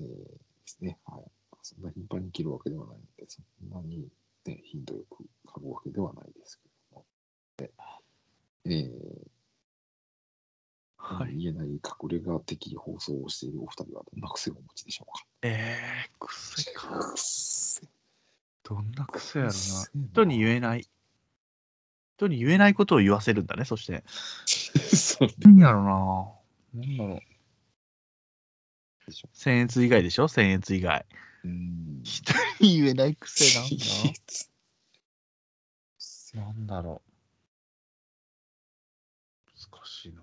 えーですね。はい。そんな頻繁に切るわけではないので、そんなに、ね、頻度よく嗅ぐわけではないですけども。でえーはい、言えない隠れ家的放送をしているお二人はどんな癖をお持ちでしょうか？えー、癖か。癖どんな癖やろな。癖人に言えない。人に言えないことを言わせるんだね、そして。そう何やろな。なんだろう。僭越以外でしょ？僭越以外。うん。人に言えない癖なん癖だ。なんだろう。難しいな。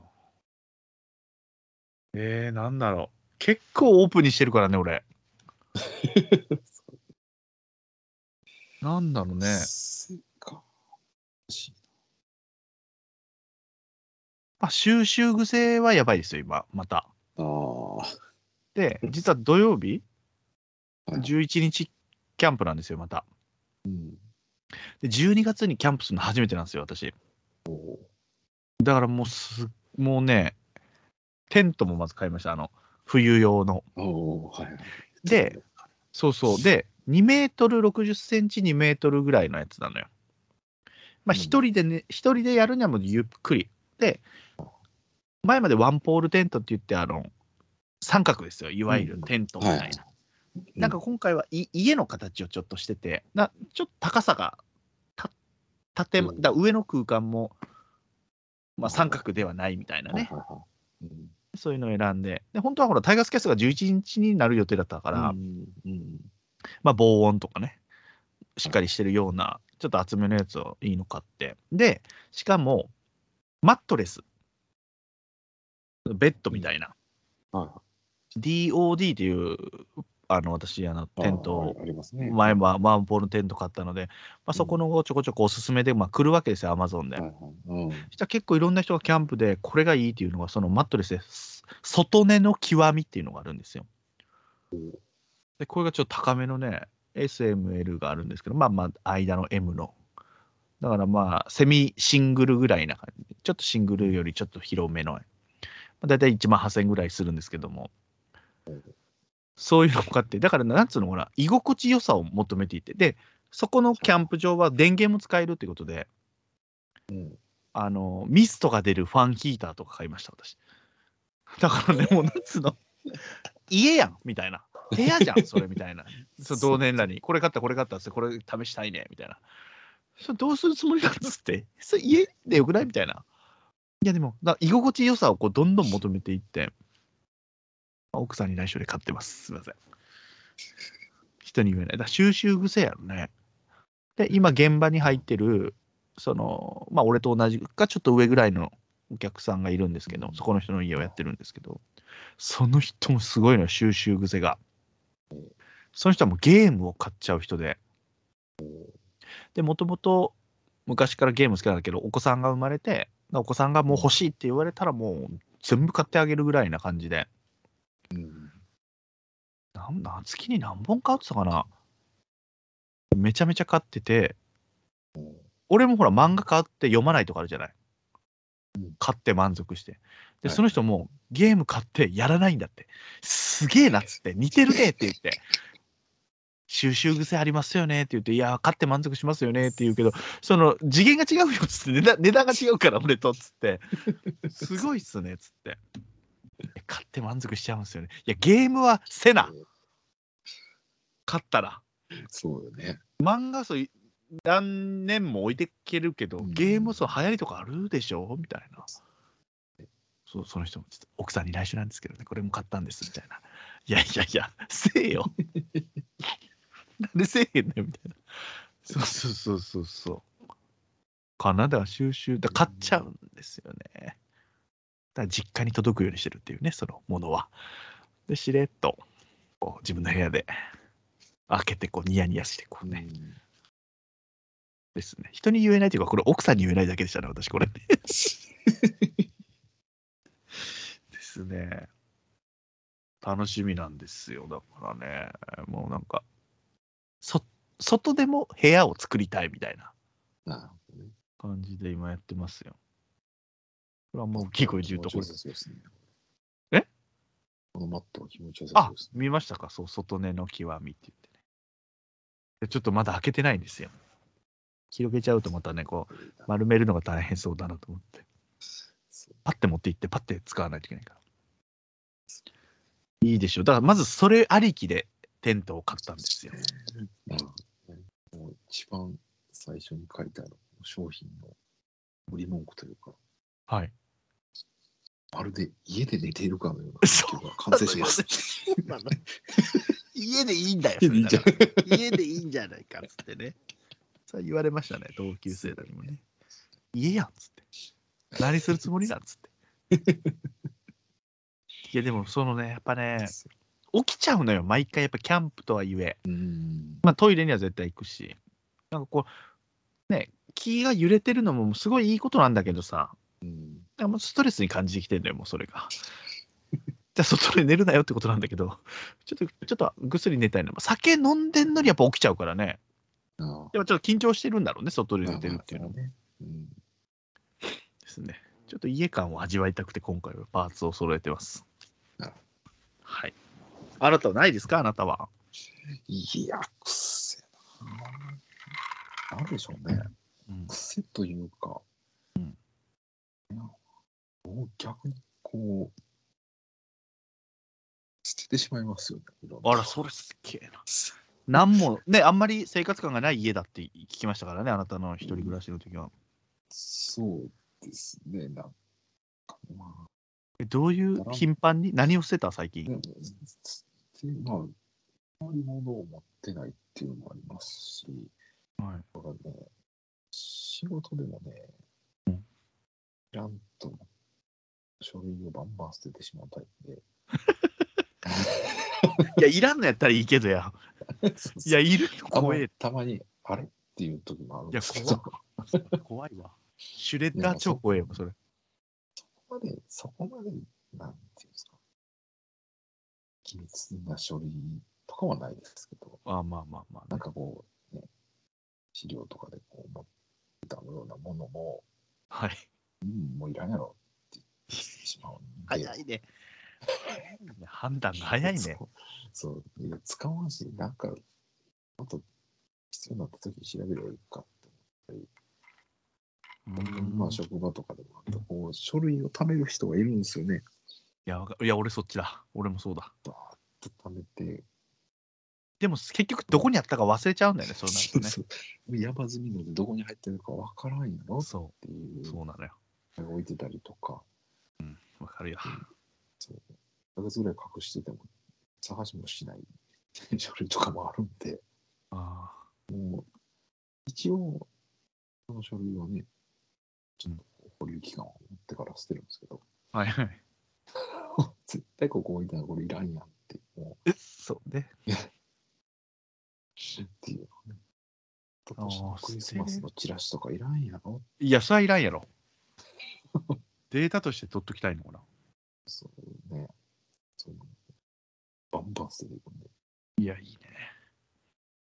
えー、なんだろう。結構オープンにしてるからね、俺。なんだろうね。癖か。しあ、収集癖はやばいですよ、今、また。で、実は土曜日、い11日キャンプなんですよ、また。うん。で、12月にキャンプするの初めてなんですよ、私。だからもうす、もうね、テントもまず買いました、あの、冬用の。はいはい。で、そうそう。で、2メートル60センチ、2メートルぐらいのやつなのよ。まあ、うん一人でね、一人でやるにはもうゆっくり。で、前までワンポールテントって言って、あの、三角ですよ、いわゆるテントみたいな。はいなんか今回はい家の形をちょっとしてて、なちょっと高さがた縦、うん。だ上の空間も、まあ、三角ではないみたいなね、そういうのを選んで、で本当はほら、タイガースキャストが11日になる予定だったから、まあ、防音とかね、しっかりしてるような、ちょっと厚めのやつをいいの買って、で、しかも、マットレス、ベッドみたいな、DOD っていう、あの私、あのテント。前はワンポールテント買ったので、まあ、そこのちょこちょこおすすめで、まあ、来るわけですよ、アマゾンで。そしたら結構いろんな人がキャンプで、これがいいっていうのが、そのマットレスです。外根の極みっていうのがあるんですよ。で、これがちょっと高めのね、SML があるんですけど、まあまあ、間の M の。だからまあ、セミシングルぐらいな感じで、ちょっとシングルよりちょっと広めの、まあ、大体1万8000円ぐらいするんですけども、そういうのを買って、だからなんつうのかな、居心地よさを求めていて、で、そこのキャンプ場は電源も使えるってことで、うんあの、ミストが出るファンヒーターとか買いました、私。だからね、もうなんつうの、家やん、みたいな。部屋じゃん、それみたいな。そう同年らに、これ買った、これ買ったって、これ試したいね、みたいな。それどうするつもりなんつって、それ家でよくない？みたいな。いや、でも、だ居心地良さをこうどんどん求めていって、奥さんに内緒で買ってます。すみません。人に言えない。だ収集癖やろね。で、今現場に入ってる、その、まあ、俺と同じか、ちょっと上ぐらいのお客さんがいるんですけど、そこの人の家をやってるんですけど、その人もすごいのよ、収集癖が。その人はもうゲームを買っちゃう人で、で、もともと昔からゲーム好きなんだけど、お子さんが生まれて、お子さんがもう欲しいって言われたら、もう全部買ってあげるぐらいな感じで、うん。なんな月に何本買ってたかなめちゃめちゃ買ってて、俺もほら漫画買って読まないとかあるじゃないうん。買って満足して。で、はいその人もゲーム買ってやらないんだって。すげえなっつって、似てるねって言って。収集癖ありますよねって言って、いや、買って満足しますよねって言うけど、その次元が違うよっつって値段、値段が違うから俺とっつって、すごいっすねっつって。え買って満足しちゃうんですよね。いや、ゲームはせな、買ったら。そうよね。漫画そう何年も置いてけるけど、うんゲームそう流行りとかあるでしょ？みたいな。そうその人もちょっと奥さんに内緒なんですけどね、これも買ったんですみたいな。いやいやいや、せえよ。なんでせえへんねんみたいな。そうそうそうそうそう。カナダは収集、だ買っちゃうんですよね。だ実家に届くようにしてるっていうね、そのものは。で、しれっとこう自分の部屋で開けてこうニヤニヤしてこうね。ですね。人に言えないというか、これ奥さんに言えないだけでしたね、私、これ。ですね。楽しみなんですよ。だからね、もうなんか、そ外でも部屋を作りたいみたいな。感じで今やってますよ。これはもう大きい声で言うところですね。え？このマットは気持ちよさそあうですね。見ましたか？そう、外根の極みって言ってね。でちょっとまだ開けてないんですよ。広げちゃうとまたね、こう、丸めるのが大変そうだなと思って。パッて持って行って、パッて使わないといけないから。いいでしょう。だからまずそれありきでテントを買ったんですよ。なるほどねもう一番最初に書いてある商品の売り文句というか、はい。まるで家で寝ているかのような環境が完成します。家でいいんだよ。家でいいんじゃなら家でいいんじゃないかっつってね。そう言われましたね、同級生らにもね。家やんっつって。何するつもりなんっつって。いや、でもそのね、やっぱね、起きちゃうのよ、毎回やっぱキャンプとはいえ。うん。まあトイレには絶対行くし。なんかこう、ね、気が揺れてるのもすごいいいことなんだけどさ、うん。なんかもうストレスに感じてきてんだよ、もうそれが。じゃあ外で寝るなよってことなんだけど、ちょっと、ちょっとぐっすり寝たいの。酒飲んでんのにやっぱ起きちゃうからね。ああやっぱちょっと緊張してるんだろうね、外で寝てるっていうのもまあまあね。うん。ですね。ちょっと家感を味わいたくて今回はパーツを揃えてます。はい。あなたはないですかあなたは？いや、くな。なんでしょうね。うん、癖というか、もう逆にこう、捨ててしまいますよね。あら、それすっげえな。なんも、ね、あんまり生活感がない家だって聞きましたからね、あなたの一人暮らしの時は。そうですね。なんか、まえどういう頻繁に？何を捨てた最あ、近？で。もでまあ、あまり物を持ってないっていうのもありますし、はいだからね、仕事でもね、うんちゃんと書類をバンバン捨ててしまうタイプで。いや、いらんのやったらいいけどや。いや、いるよ、怖え。たまに、あれっていう時もあるんいやですけど、怖怖いわ。シュレッダー超怖えよ、それ。そこまで、そこまで、なんていうんですか、機密な書類とかはないですけど、あまあまあまあ、なんかこう、ね、資料とかでこう持ってたようなものも、はい。うん、もういらんやろ早いね。判断が早いね。そう。そういや使わんし、なんか、もっと必要になった時に調べればいいかって思って、まあ職場とかでもなんかこう書類を貯める人がいるんですよね。いや、いや俺そっちだ。俺もそうだ。バーッと貯めて、でも結局どこにあったか忘れちゃうんだよね、そうなるとね。そう山積みのでどこに入ってるかわからんやろっそていうう、そうなのよ。置いてたりとか、わかるよ。そう1ヶ月ぐらい隠してても探しもしない書類とかもあるんで、あもう一応、その書類はね、ちょっと保留期間を持ってから捨てるんですけど、あ。はいはい。絶対ここ置いたらこれいらんやんって、もえ、そうね。っていうのね。今あー年のクリスマスのチラシとかいらんやろいや、それはいらんやろ。データとして取っときたいのかな？そうね。そうバンバン捨てていくんで。いや、いいね。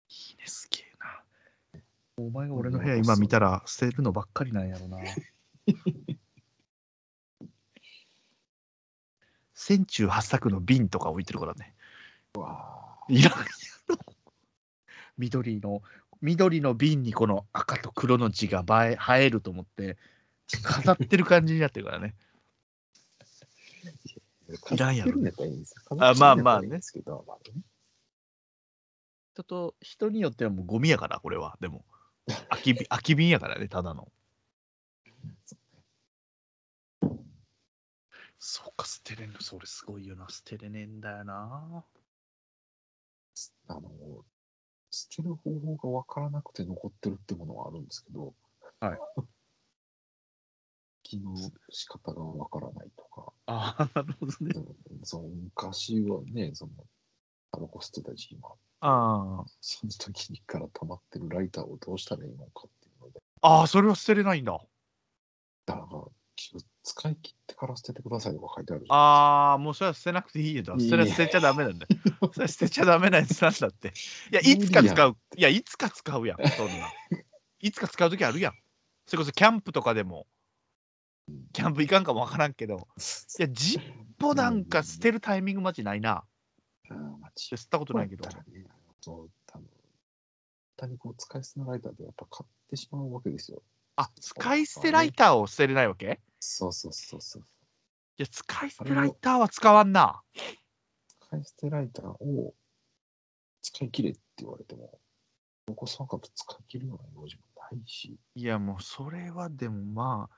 いいね、すげえな。お前が俺の部屋今見たら捨てるのばっかりなんやろな。千中八作の瓶とか置いてるからね。うわいらんやろ。緑の、緑の瓶にこの赤と黒の字が映え映えると思って、飾ってる感じになってるからね。ーいらんやろあまあまあね飾ってるんやったらいいんですけど、まあね。ちょっと人によってはもうゴミやから、これは。でも、空き瓶 空き瓶やからね、ただの。そうか、捨てれんの、それすごいよな。捨てれねえんだよな。あの、捨てる方法がわからなくて残ってるってものはあるんですけど、はい。気の仕方がわからないとか、ああ、なるほどね。うんその昔はね、その、タバコ吸ってた時期もああその時にから溜まってるライターをどうしたらいいのかっていうので、あ。ああ、それは捨てれないんだ。だから、使い切ってから捨ててくださいとか書いてあるああ、もうそれは捨てなくていいよ。いいそれは捨てちゃダメなんだよ。それは捨てちゃダメなやつなんだって。いや、いつか使う。いや、いつか使うやん、そんな。いつか使うときあるやん。それこそキャンプとかでも、キャンプ行かんかもわからんけど、いや、ジッポなんか捨てるタイミングマジないな。うんまあち吸ったことないけどそう多分単にこう使い捨てのライターでやっぱ買ってしまうわけですよ。あ、使い捨てライターを捨てれないわけ？そうそうそうそう。いや、使い捨てライターは使わんな。使い捨てライターを使い切れって言われても、残さなかったら使い切るような用事もないし、いや、もうそれはでもま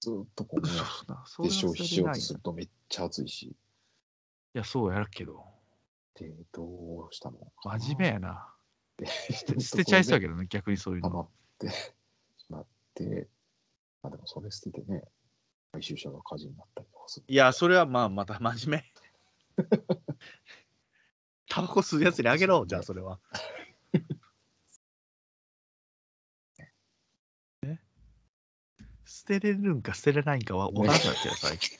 ずっとこうあ、燃やそうだ、そしてれは消費しようとするとめっちゃ熱いし、や、そうやるけど、で、どうしたのかな真面目やな。捨て 捨てちゃいそうやけどね、逆にそういうの。ハマって しまって、まあでもそれ捨ててね、回収者が火事になったりとかする。いや、それはまあ、また真面目。タバコ吸うやつにあげろ、じゃあそれは。てれるんか捨てれないんかは分からなくなっちゃう、最近。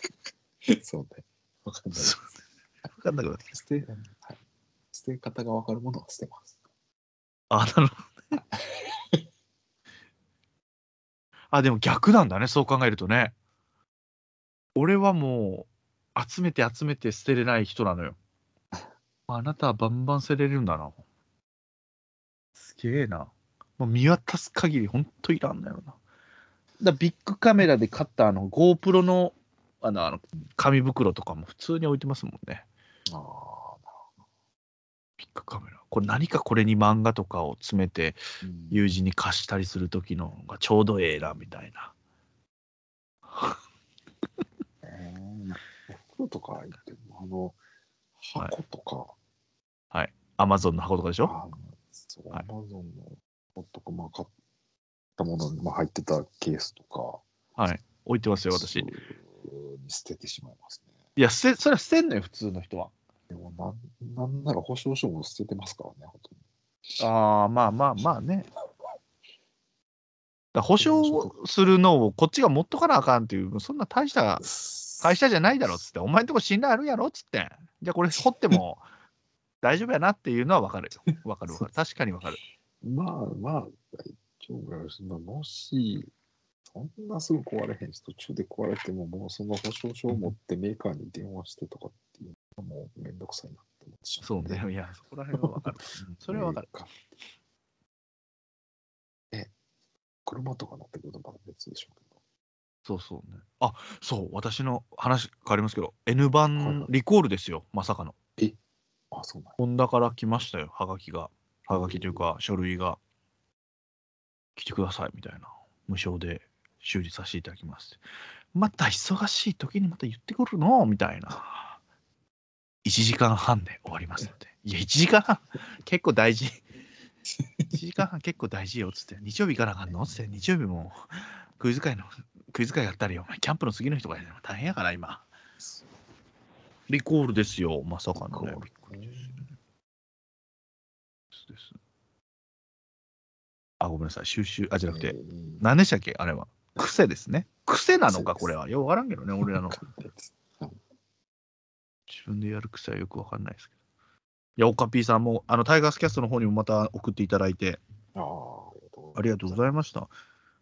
そうね。わかんない。そう分かんなくなってきた。捨て、はい、捨て方がわかるものは捨てます。あ、なるほどね。あ、でも逆なんだね、そう考えるとね。俺はもう、集めて集めて捨てれない人なのよ。あなたはバンバン捨てれるんだな。すげえな。もう見渡す限り、ほんといらんだよな。だビッグカメラで買ったあの GoPro のあのあの紙袋とかも普通に置いてますもんね。ああ、ビッグカメラ。これ何かこれに漫画とかを詰めてうん。友人に貸したりする時のがちょうどええなみたいな。えー袋とかあの、はい。箱とか、アマゾンの箱とかでしょ？アマゾンの箱とか、まあ、買ったものに、まあ、入ってたケースとか、はい。置いてますよ、私。捨ててしまいますね。や、捨て、それは捨てんのよ、普通の人は。でもなん、なんなら保証書も捨ててますからね、本当に。ああ、まあまあまあね。だ保証をするのをこっちが持っとかなあかんっていう、そんな大した会社じゃないだろっつって、お前んとこ信頼あるやろっつって、じゃあこれ掘っても大丈夫やなっていうのは分かるよ。分かる分かる。確かに分かる。ま あまあ、大丈夫やし、まあ、もし、そんなすぐ壊れへんし、途中で壊れても、もうその保証書を持ってメーカーに電話してとかっていうのもめんどくさいなって思ってしまそうね。いや、そこら辺は分かる。うんそれは分かる。え、車とか乗ってくるとまた別でしょうけど。そうそうね。あそう、私の話変わりますけど、N はいはい版リコールですよ、まさかの。あ、そうなんやホンダから来ましたよ、はがきが。はがきというか、書類が。来てくださいみたいな。無償で修理させていただきます。また忙しい時にまた言ってくるのみたいな。1時間半で終わりますので。いや、1時間半結構大事。1時間半 結構大事よ、つって。日曜日行かなあかんの？つって。日曜日もクイズ会の、クイズ会やったりよ。お前キャンプの次の日とかやね大変やから、今。リコールですよ、まさかのね。びっくりですです。あ、ごめんなさい。収集、あ、じゃなくて、えー何でしたっけ？あれは。癖ですね。癖なのか、これは。よくわからんけどね、俺らの。はい自分でやる癖はよくわかんないですけど。いや、オカピーさんも、あの、タイガースキャストの方にもまた送っていただいて、あありがとうごいざいました。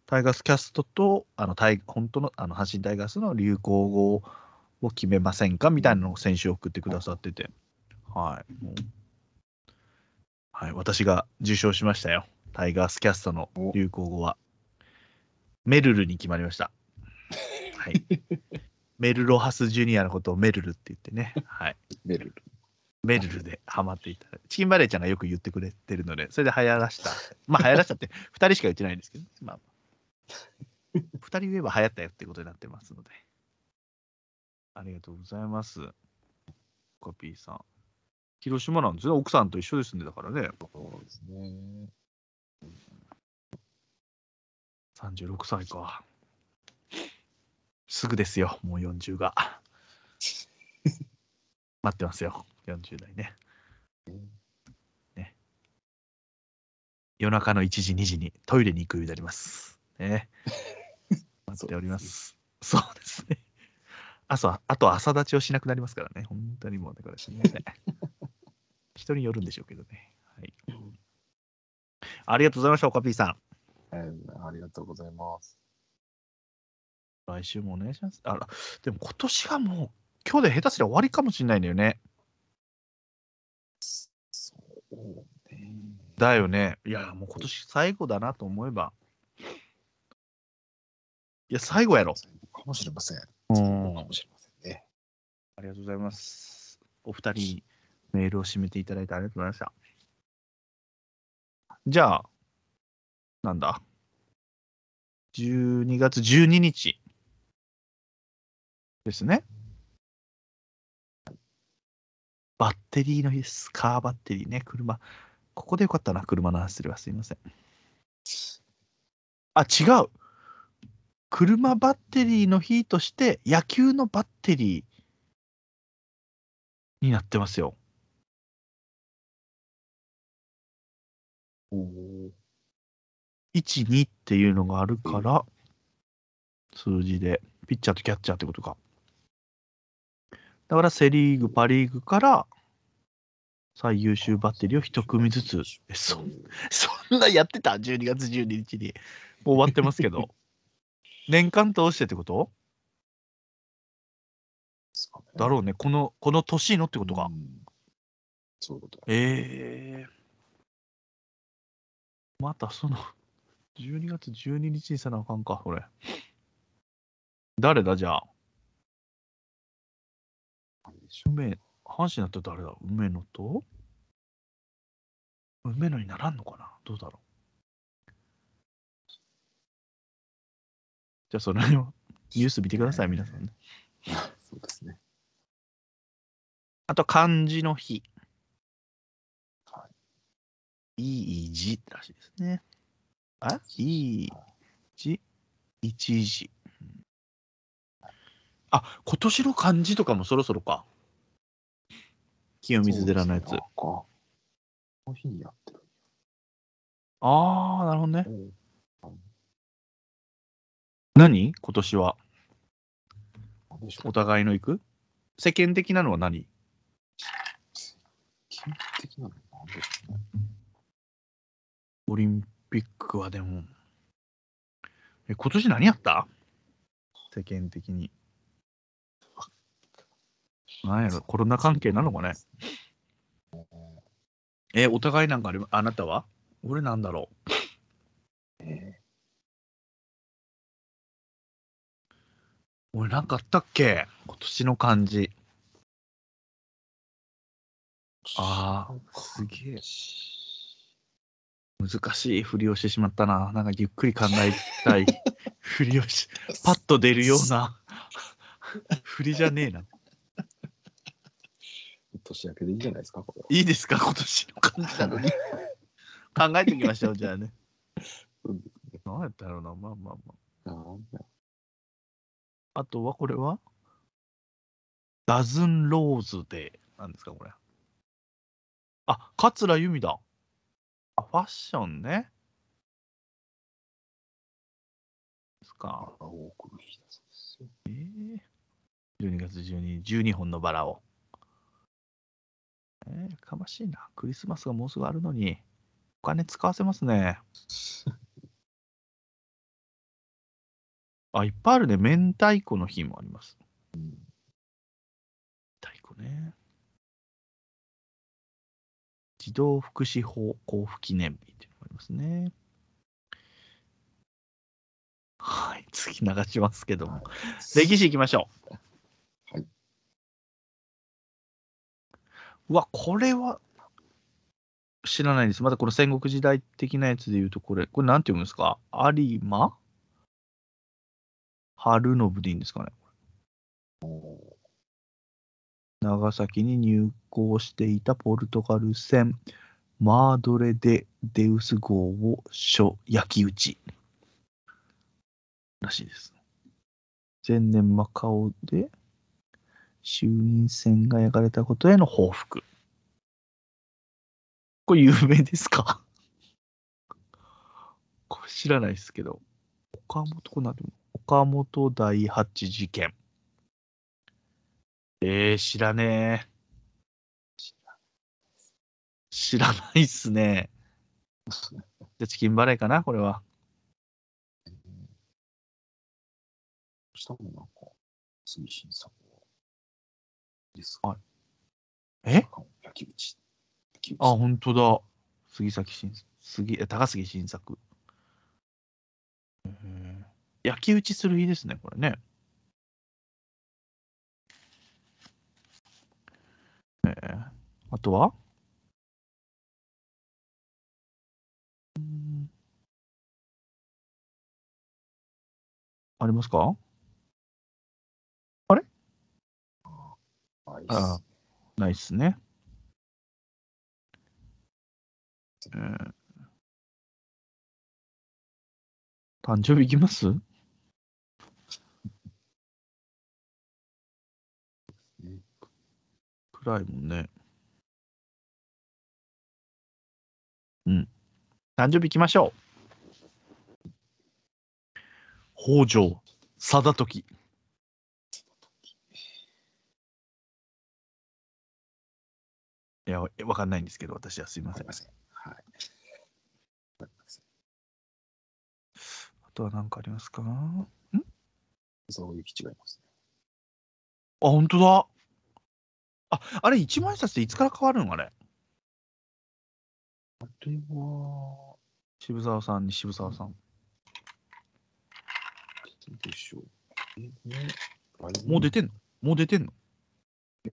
タイガースキャストと、あの、タイ本当の、あの、阪神タイガースの流行語を決めませんかみたいなのを先週送ってくださってて、はい。はい、私が受賞しましたよ。タイガースキャストの流行語は、メルルに決まりました。はい。メルロハスジュニアのことをメルルって言ってね、はい。メルル。メルルでハマっていたチキンバレーちゃんがよく言ってくれてるので、それで流行らした。まあ流行らしたって、2人しか言ってないんですけど、まあ、2人言えば流行ったよってことになってますので。ありがとうございます。コピーさん。広島なんですね。奥さんと一緒ですんで、だからね。そうですね。36歳か。すぐですよ、もう40が。待ってますよ、40代ね。ね夜中の1時、2時にトイレに行くようになります。ね、待っております。そうですね。朝、あと朝立ちをしなくなりますからね。本当にもうね、これすみません。人によるんでしょうけどね。はい。ありがとうございました、オカピーさん。えーありがとうございます。来週もお願いします。あら、でも今年がもう、今日で下手すりゃ終わりかもしれないんだよね。そうね。だよね。いや、もう今年最後だなと思えば。いや、最後やろ。最後かもしれません。う最後んかもしれませんね。ありがとうございます。お二人にメールを締めていただいてありがとうございました。じゃあ、なんだ ?12 月12日ですね。バッテリーの日です。カーバッテリーね、車。ここでよかったな、車の話すればすいません。あ、違う。車バッテリーの日として野球のバッテリーになってますよ。1、2っていうのがあるから、数字で、ピッチャーとキャッチャーってことか。だからセ・リーグ、パ・リーグから最優秀バッテリーを一組ずつ。えそそんなやってた ?12 月12日に。もう終わってますけど。年間通してってこと？だろうね。この、この年のってことかう。んそういうことだ。ええまたその、12月12日にせなあかんか、これ。誰だ、じゃあ？なんでしょ梅、阪神だったら誰だ？梅野と？梅野にならんのかな？どうだろう？じゃあ、その辺をニュース見てください、皆さんね。う。そうですね。あと、漢字の日。はいい字らしいですね。あ？いい字、一字。あ、今年の漢字とかもそろそろか。清水寺のやつ。そうですねなんかこの日にやってる。ああ、なるほどね。お何？今年は。お互いの行く？世間的なのは何？基本的なのなんでしょうね。オリンピックはでも。え、今年何やった？世間的に。何やろコロナ関係なのかね？え、お互いなんかありあなたは？俺なんだろう？え俺なんかあったっけ？今年の漢字。ああ、すげえ。難しいふりをしてしまったな。なんかゆっくり考えたい ふりをし、パッと出るような ふりじゃねえな。年明けでいいんじゃないですか、これは。いいですか？今年の漢字なのに。考えておきましょう、じゃあね。そうですね。何やったろうな。まあまあまなんだあ。あとはこれは？ダズンローズデーなんですかこれ。あ、桂由美だ。あ、ファッションね。ですか。バラを送る日だそうですよ。えー、12月12日、12本のバラを。えー、かましいな。クリスマスがもうすぐあるのに、お金使わせますね。あ、いっぱいあるね。明太子の日もあります。うん、明太子ね。児童福祉法交付記念日っていうのがありますね。はい、次流しますけども。はい歴史いきましょう。はい。うわ、これは知らないです。まだこの戦国時代的なやつで言うと、これ、これなんて読むんですか？有馬？春信でいいんですかね？お長崎に入港していたポルトガル船マードレ・デ・デウス号を初焼き討ちらしいです。前年マカオで衆院選が焼かれたことへの報復。これ有名ですか？これ知らないですけど。岡本、なんて岡本第八事件。えー、知らねえ。知らないっすね。じゃあチキンバレーかな、これは。下もなんか、推進作ですはいえ？焼き打あ、本当だ。杉崎新杉え高杉新作。焼き打ちする日ですね、これね。えーあとは？ありますか？あいいっあすないっすね。えー。誕生日いきます？ね暗いもんね。うん。誕生日行きましょう。北条貞時。いや、わわかんないんですけど、私はすいません。せん。はい。わかりません。とは何かありますか？そういう気違いますね。あ、本当だ。あ、あれ、一万円札っていつから変わるの？あれ。あれは、渋沢さんに渋沢さん。どうでしょう。え、もう、出てんの？もう出てんの？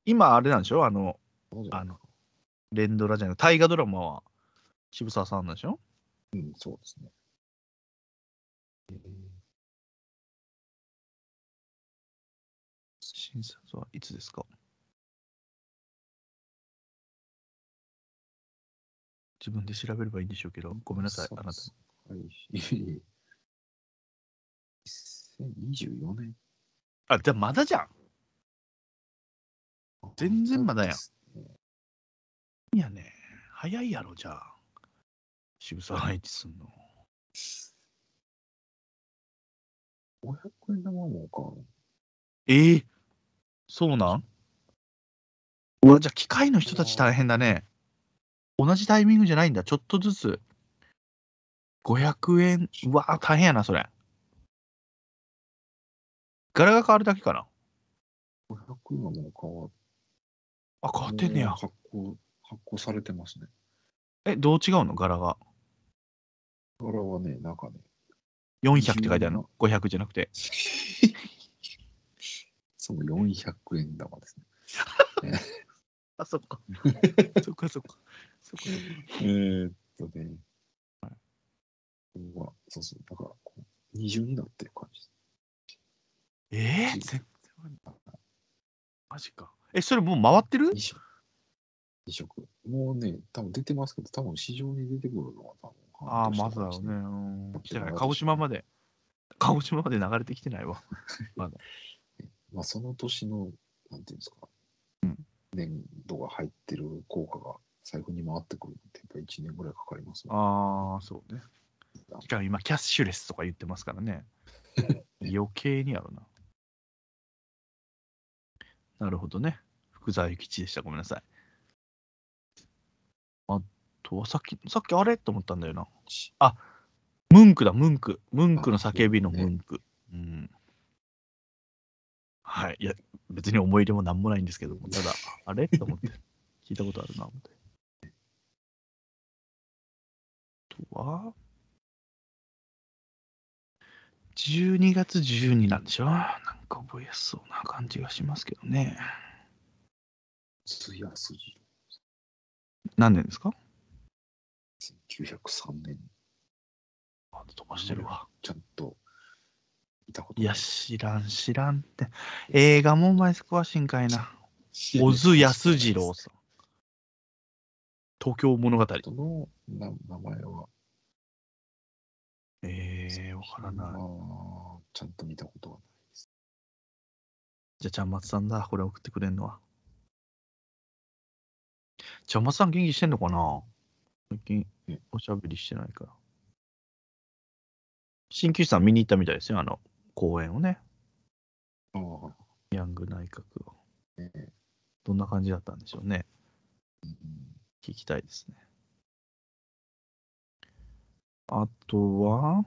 今、あれなんでしょ？あの、あの、連ドラじゃない、大河ドラマは渋沢さんなんでしょ？うん、そうですね。えー。診察はいつですか？自分で調べればいいんでしょうけど、ごめんなさい、あなた。はい。いえいえ2024年。あ、じゃあまだじゃん。全然まだやんねいやね、早いやろ、じゃあ。渋沢栄一すんの。500円玉もか。ええそうなん？うわ、じゃあ機械の人たち大変だね。同じタイミングじゃないんだ。ちょっとずつ。500円。うわ、大変やな、それ。柄が変わるだけかな。500円はもう変わっあ、変わってんねや。発行、発行されてますね。え、どう違うの？柄が。柄はね、なんかね、400って書いてあるの ?500 じゃなくて。その400円玉ですね。あ、そっか。そっかそっか。そっかそっか。えーっとね、これは、そうそう、だからこう、二重になってる感じ。えー、全然わかんないマジか。え、それもう回ってる？二色。二色。もうね、多分出てますけど、多分市場に出てくるのは多分ああ、まずだろうね。うん。来てない鹿児島まで。鹿児島まで流れてきてないわ。まだ。まあ、その年の、なんていうんですか、うん年度が入ってる効果が財布に回ってくるのって、やっぱり1年ぐらいかかりますね。ああ、そうね。しかも今、キャッシュレスとか言ってますからね。余計にやろな。なるほどね。福沢諭吉でした。ごめんなさい。あとはさっき、さっきあれ？と思ったんだよな。あ、ムンクだ、ムンク。ムンクの叫びのムンク。うん。はい。いや、別に思い入れもなんもないんですけども、ただ、あれ？と思って、聞いたことあるな、思って。とは、12月12なんでしょ？なんか覚えやすそうな感じがしますけどね。津安次何年ですか？1903年。あ飛ばしてるわ。ちゃんと見たこといや、知らん、知らんって。映画も前詳しいんかいな。小津安二郎さん。東京物語。人のな名前は、えー、わからない。ちゃんと見たことがないです。じゃあ、ちゃんまつさんだ。これ送ってくれんのは。ちゃんまつさん元気してんのかな？最近え、おしゃべりしてないから。鍼灸師さん見に行ったみたいですよ。あの、公演をね。ああ、ヤング内閣を。ええどんな感じだったんでしょうね。うん聞きたいですね。あとは、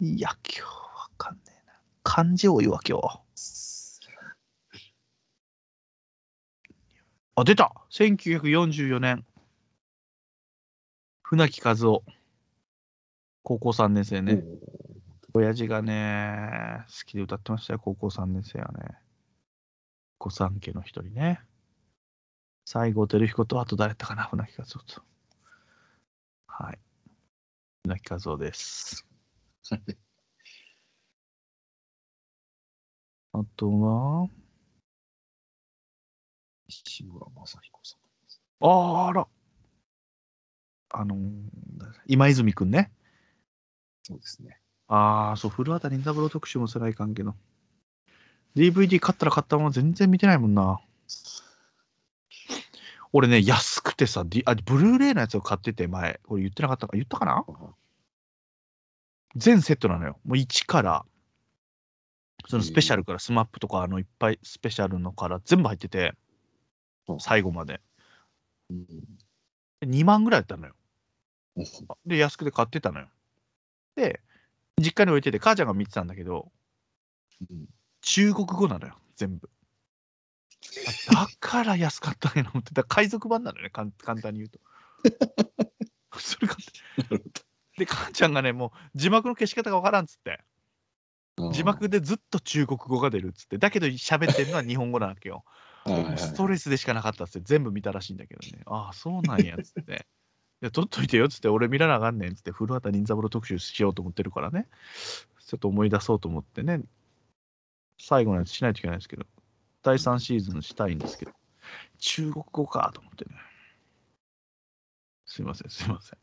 いや、今日わかんねえな。漢字多いわ、今日。あ、出た !1944 年。船木和夫。高校3年生ね。親父がね、好きで歌ってましたよ、高校3年生はね。御三家の一人ね。西郷輝彦と、あと誰だったかな、船木和夫と。はい。船木和夫です。あとは、西村正彦さん。あーあら。あのー今泉くんね。そうですね。ああ、そう、古畑任三郎特集も世代関係の。DVD 買ったら買ったまま全然見てないもんな。俺ね、安くてさ、D、あブルーレイのやつを買ってて、前。これ言ってなかったか、言ったかな？全セットなのよ。もう1から、そのスペシャルから、 SMAP とか、あの、いっぱいスペシャルのから全部入ってて、最後まで。うんで2万ぐらいだったのよ。うんで、安くて買ってたのよ。で、実家に置いてて、母ちゃんが見てたんだけど、うん中国語なのよ、全部。あだから安かったんやな思ってた。海賊版なのよね、簡単に言うと。それがで、母ちゃんがね、もう字幕の消し方がわからんっつって、字幕でずっと中国語が出るっつって、だけど喋ってるのは日本語なわけよ。ストレスでしかなかったっつって、全部見たらしいんだけどね。ああ、そうなんやっつって。いや、撮っといてよっつって、俺見らなあかんねんっつって、古畑任三郎特集しようと思ってるからね。ちょっと思い出そうと思ってね。最後のやつしないといけないんですけど、第3シーズンしたいんですけど、中国語かと思ってね。すいません、すいません。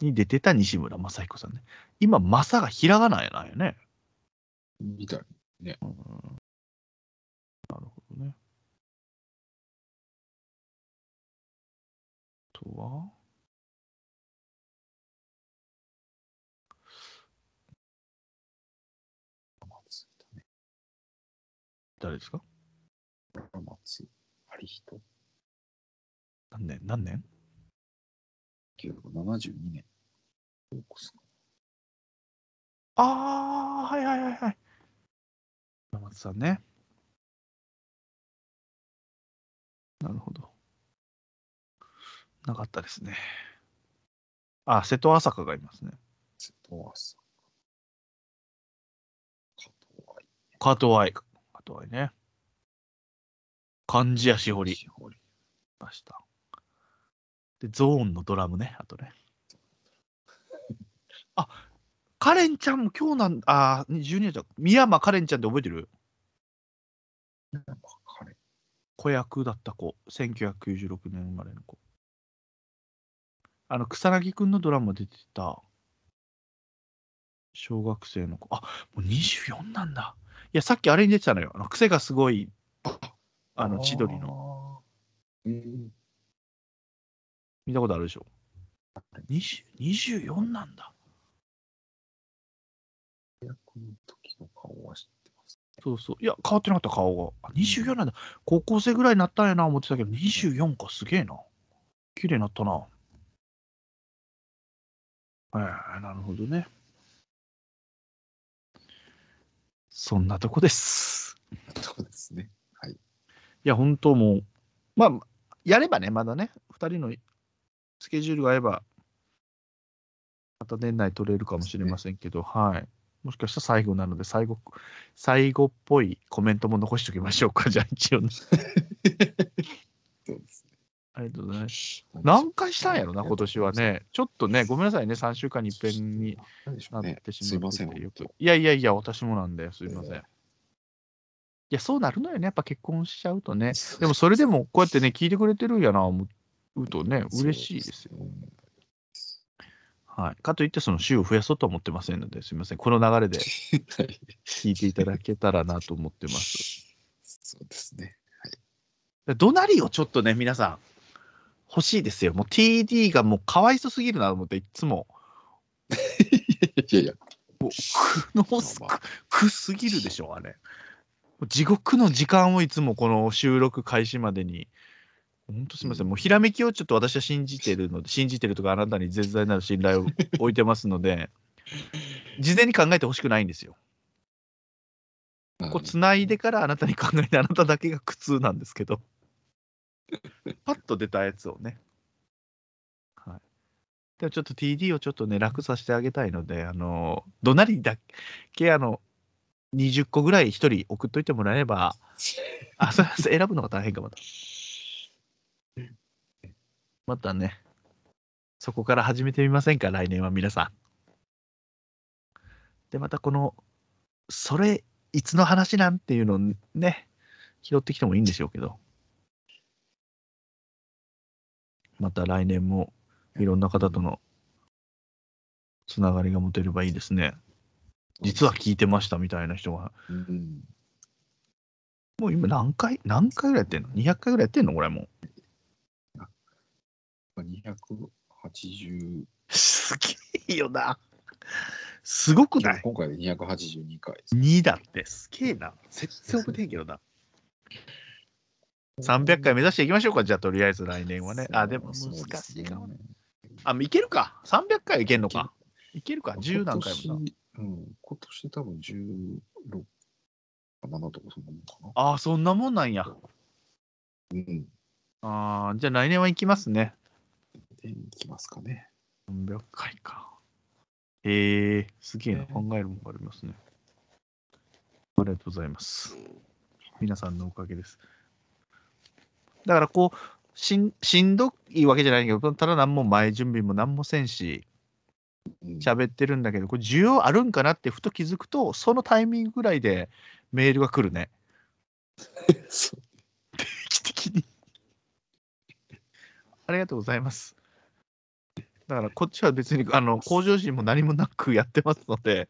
に出てた西村雅彦さんね。今、正がひらがなやなんよね。みたい。うんなるほどね。あとは松だね。誰ですか？松有人。何年？何年？1972年。ああ、はいはいはいはい。山松さんね。なるほど。なかったですね。あ、瀬戸朝香がいますね。瀬戸朝。加藤愛。加藤愛。加藤愛ね。漢字やしほり。しほり。ました。で、ゾーンのドラムね、あとね。あ、カレンちゃんも今日なんあー、12年じゃん。宮山カレンちゃんって覚えてる？子役だった子。1996年生まれの子。あの、草薙くんのドラマ出てた、小学生の子。あ、もう24なんだ。いや、さっきあれに出てたのよ。あの癖がすごい、あの、千鳥の。の。えー、見たことあるでしょ？20 24なんだ。役の時の顔は知ってます。そうそう。いや、変わってなかった、顔が。あ24なんだ。高校生ぐらいになったんやな、思ってたけど、24か、すげえな。綺麗になったな。えー、なるほどね。そんなとこです。そうですね。いや、本当もう、まあ、やればね、まだね、2人のスケジュールが合えば、また年内取れるかもしれませんけど、はい。もしかしたら最後なので、最後、最後っぽいコメントも残しておきましょうか、じゃあ一応ね。そうですありがとうございます。ね。何回したんやろな、今年は。ね。ちょっとね、ごめんなさいね、3週間に一遍になっ。てしすいません。まってて、よく本。いやいやいや、私もなんで、すいません。えいや、そうなるのよね、やっぱ結婚しちゃうとね。当でもそれでもこうやってね、聞いてくれてるんやな、思うとね、嬉しいですよ。よ。はい。かといって、その週を増やそうとは思ってませんので、すみません。この流れでは い聞いていただけたらなと思ってます。そうですね。で怒鳴りをちょっとね、皆さん、欲しいですよ。もう TD がもうかわいそすぎるなと思って、いつも、いやいや、もう、くのすまあまあ。くすぎるでしょ、あれ。地獄の時間をいつもこの収録開始までに、本当すみません、もうひらめきをちょっと私は信じてるので、信じてるとか、あなたに絶大なる信頼を置いてますので、事前に考えてほしくないんですよ。こうつないでからあなたに考えて、あなただけが苦痛なんですけど、パッと出たやつをね。はい。でもちょっと TD をちょっとね、楽させてあげたいので、あの、怒鳴りだけ、あの、20個ぐらい1人送っといてもらえれば、あ、それ選ぶのが大変かまた。またね、そこから始めてみませんか、来年は皆さん。で、またこの、それ、いつの話なんっていうのをね、拾ってきてもいいんでしょうけど、また来年もいろんな方とのつながりが持てればいいですね。実は聞いてましたみたいな人が、うん。もう今何回、何回ぐらいやってんの ?200 回ぐらいやってんの？これもう。まあ280、すげえよな。すごくない？今回で282回です。?2 だってすげえな。全然覚えてへんけどな。300回目指していきましょうか、じゃあとりあえず来年はね。あ、でも難しいかもね。あ、いけるか？300回はいけんのか？いけるか？10何回もな。今年うん、今年多分16か7とかそんなもんかな。ああ、そんなもんなんや。うん。ああ、じゃあ来年は行きますね。で、いきますかね。300回か。へえすげえな。ね考えるものがありますね。ありがとうございます。皆さんのおかげです。だからこう、しんしんどいわけじゃないけど、ただ何も前準備も何もせんし、うん喋ってるんだけど、これ需要あるんかなってふと気づくと、そのタイミングぐらいでメールが来るね。定期的に。ありがとうございます。だからこっちは別にあの向上心も何もなくやってますので、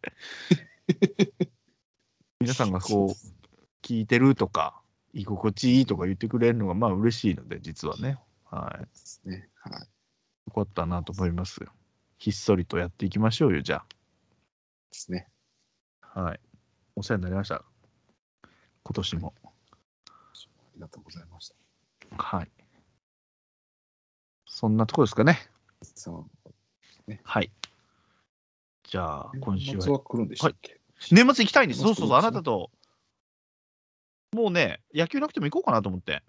皆さんがこう聞いてるとか、居心地いいとか言ってくれるのがまあ嬉しいので、実はね。はい。ですね。はい。よかったなと思いますよ。ひっそりとやっていきましょうよ、じゃですね。あ。はい。お世話になりました。今年も。ありがとうございました。はい。そんなところですかね。さはい。じゃああ、、今週は年末。は来るんでしたっけ、年末行きたいんです。そうそうそう、あなたと。もうね、野球なくても行こうかなと思って。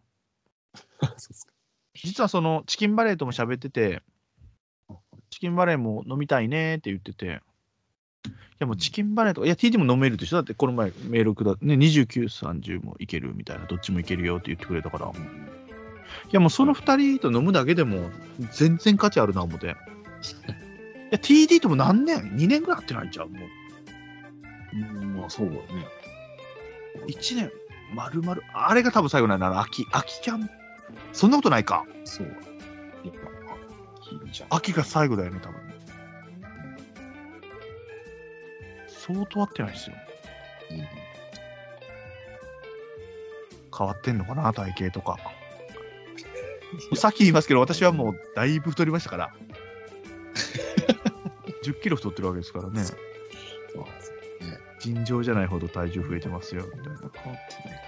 実はそのチキンバレーとも喋ってて、チキンバレーも飲みたいねって言ってて、いやもうチキンバレーとか、いや TD も飲めるでしょ？だってこの前メールくだね、29、30もいけるみたいな、どっちもいけるよって言ってくれたから、いやもうその2人と飲むだけでも全然価値あるな思って。いや TD とも何年 ?2 年ぐらい会ってないんちゃうもう。うん、まあそうだね。1年、まるまる、あれが多分最後なんだな、秋、秋キャン。そんなことないか。そう。今、あ、いいじゃん。秋が最後だよね、多分。相当合ってないですよ。うん変わってんのかな、体型とか。さっき言いますけど、私はもうだいぶ太りましたから。10キロ太ってるわけですからね。尋常じゃないほど体重増えてますよ、みたいな。変わってない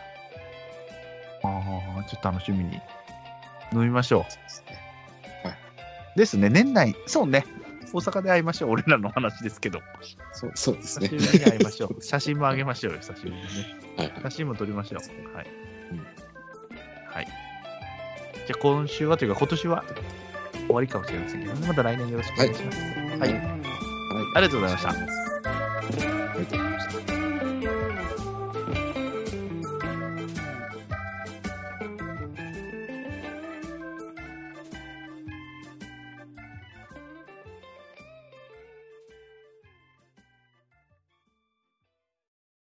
ああ、ちょっと楽しみに飲みましょですね。う。ですね、年内、そうね、大阪で会いましょう。俺らの話ですけど。そうそうですね。久しぶりに会いましょう。写真もあげましょうよ、久しぶりにね。はいはい。写真も撮りましょう。はい。うんはい。じゃあ今週はというか今年は終わりかもしれませんけど、また来年よろしくお願いします。はい。はい。ありがとうございましたありがとうございました。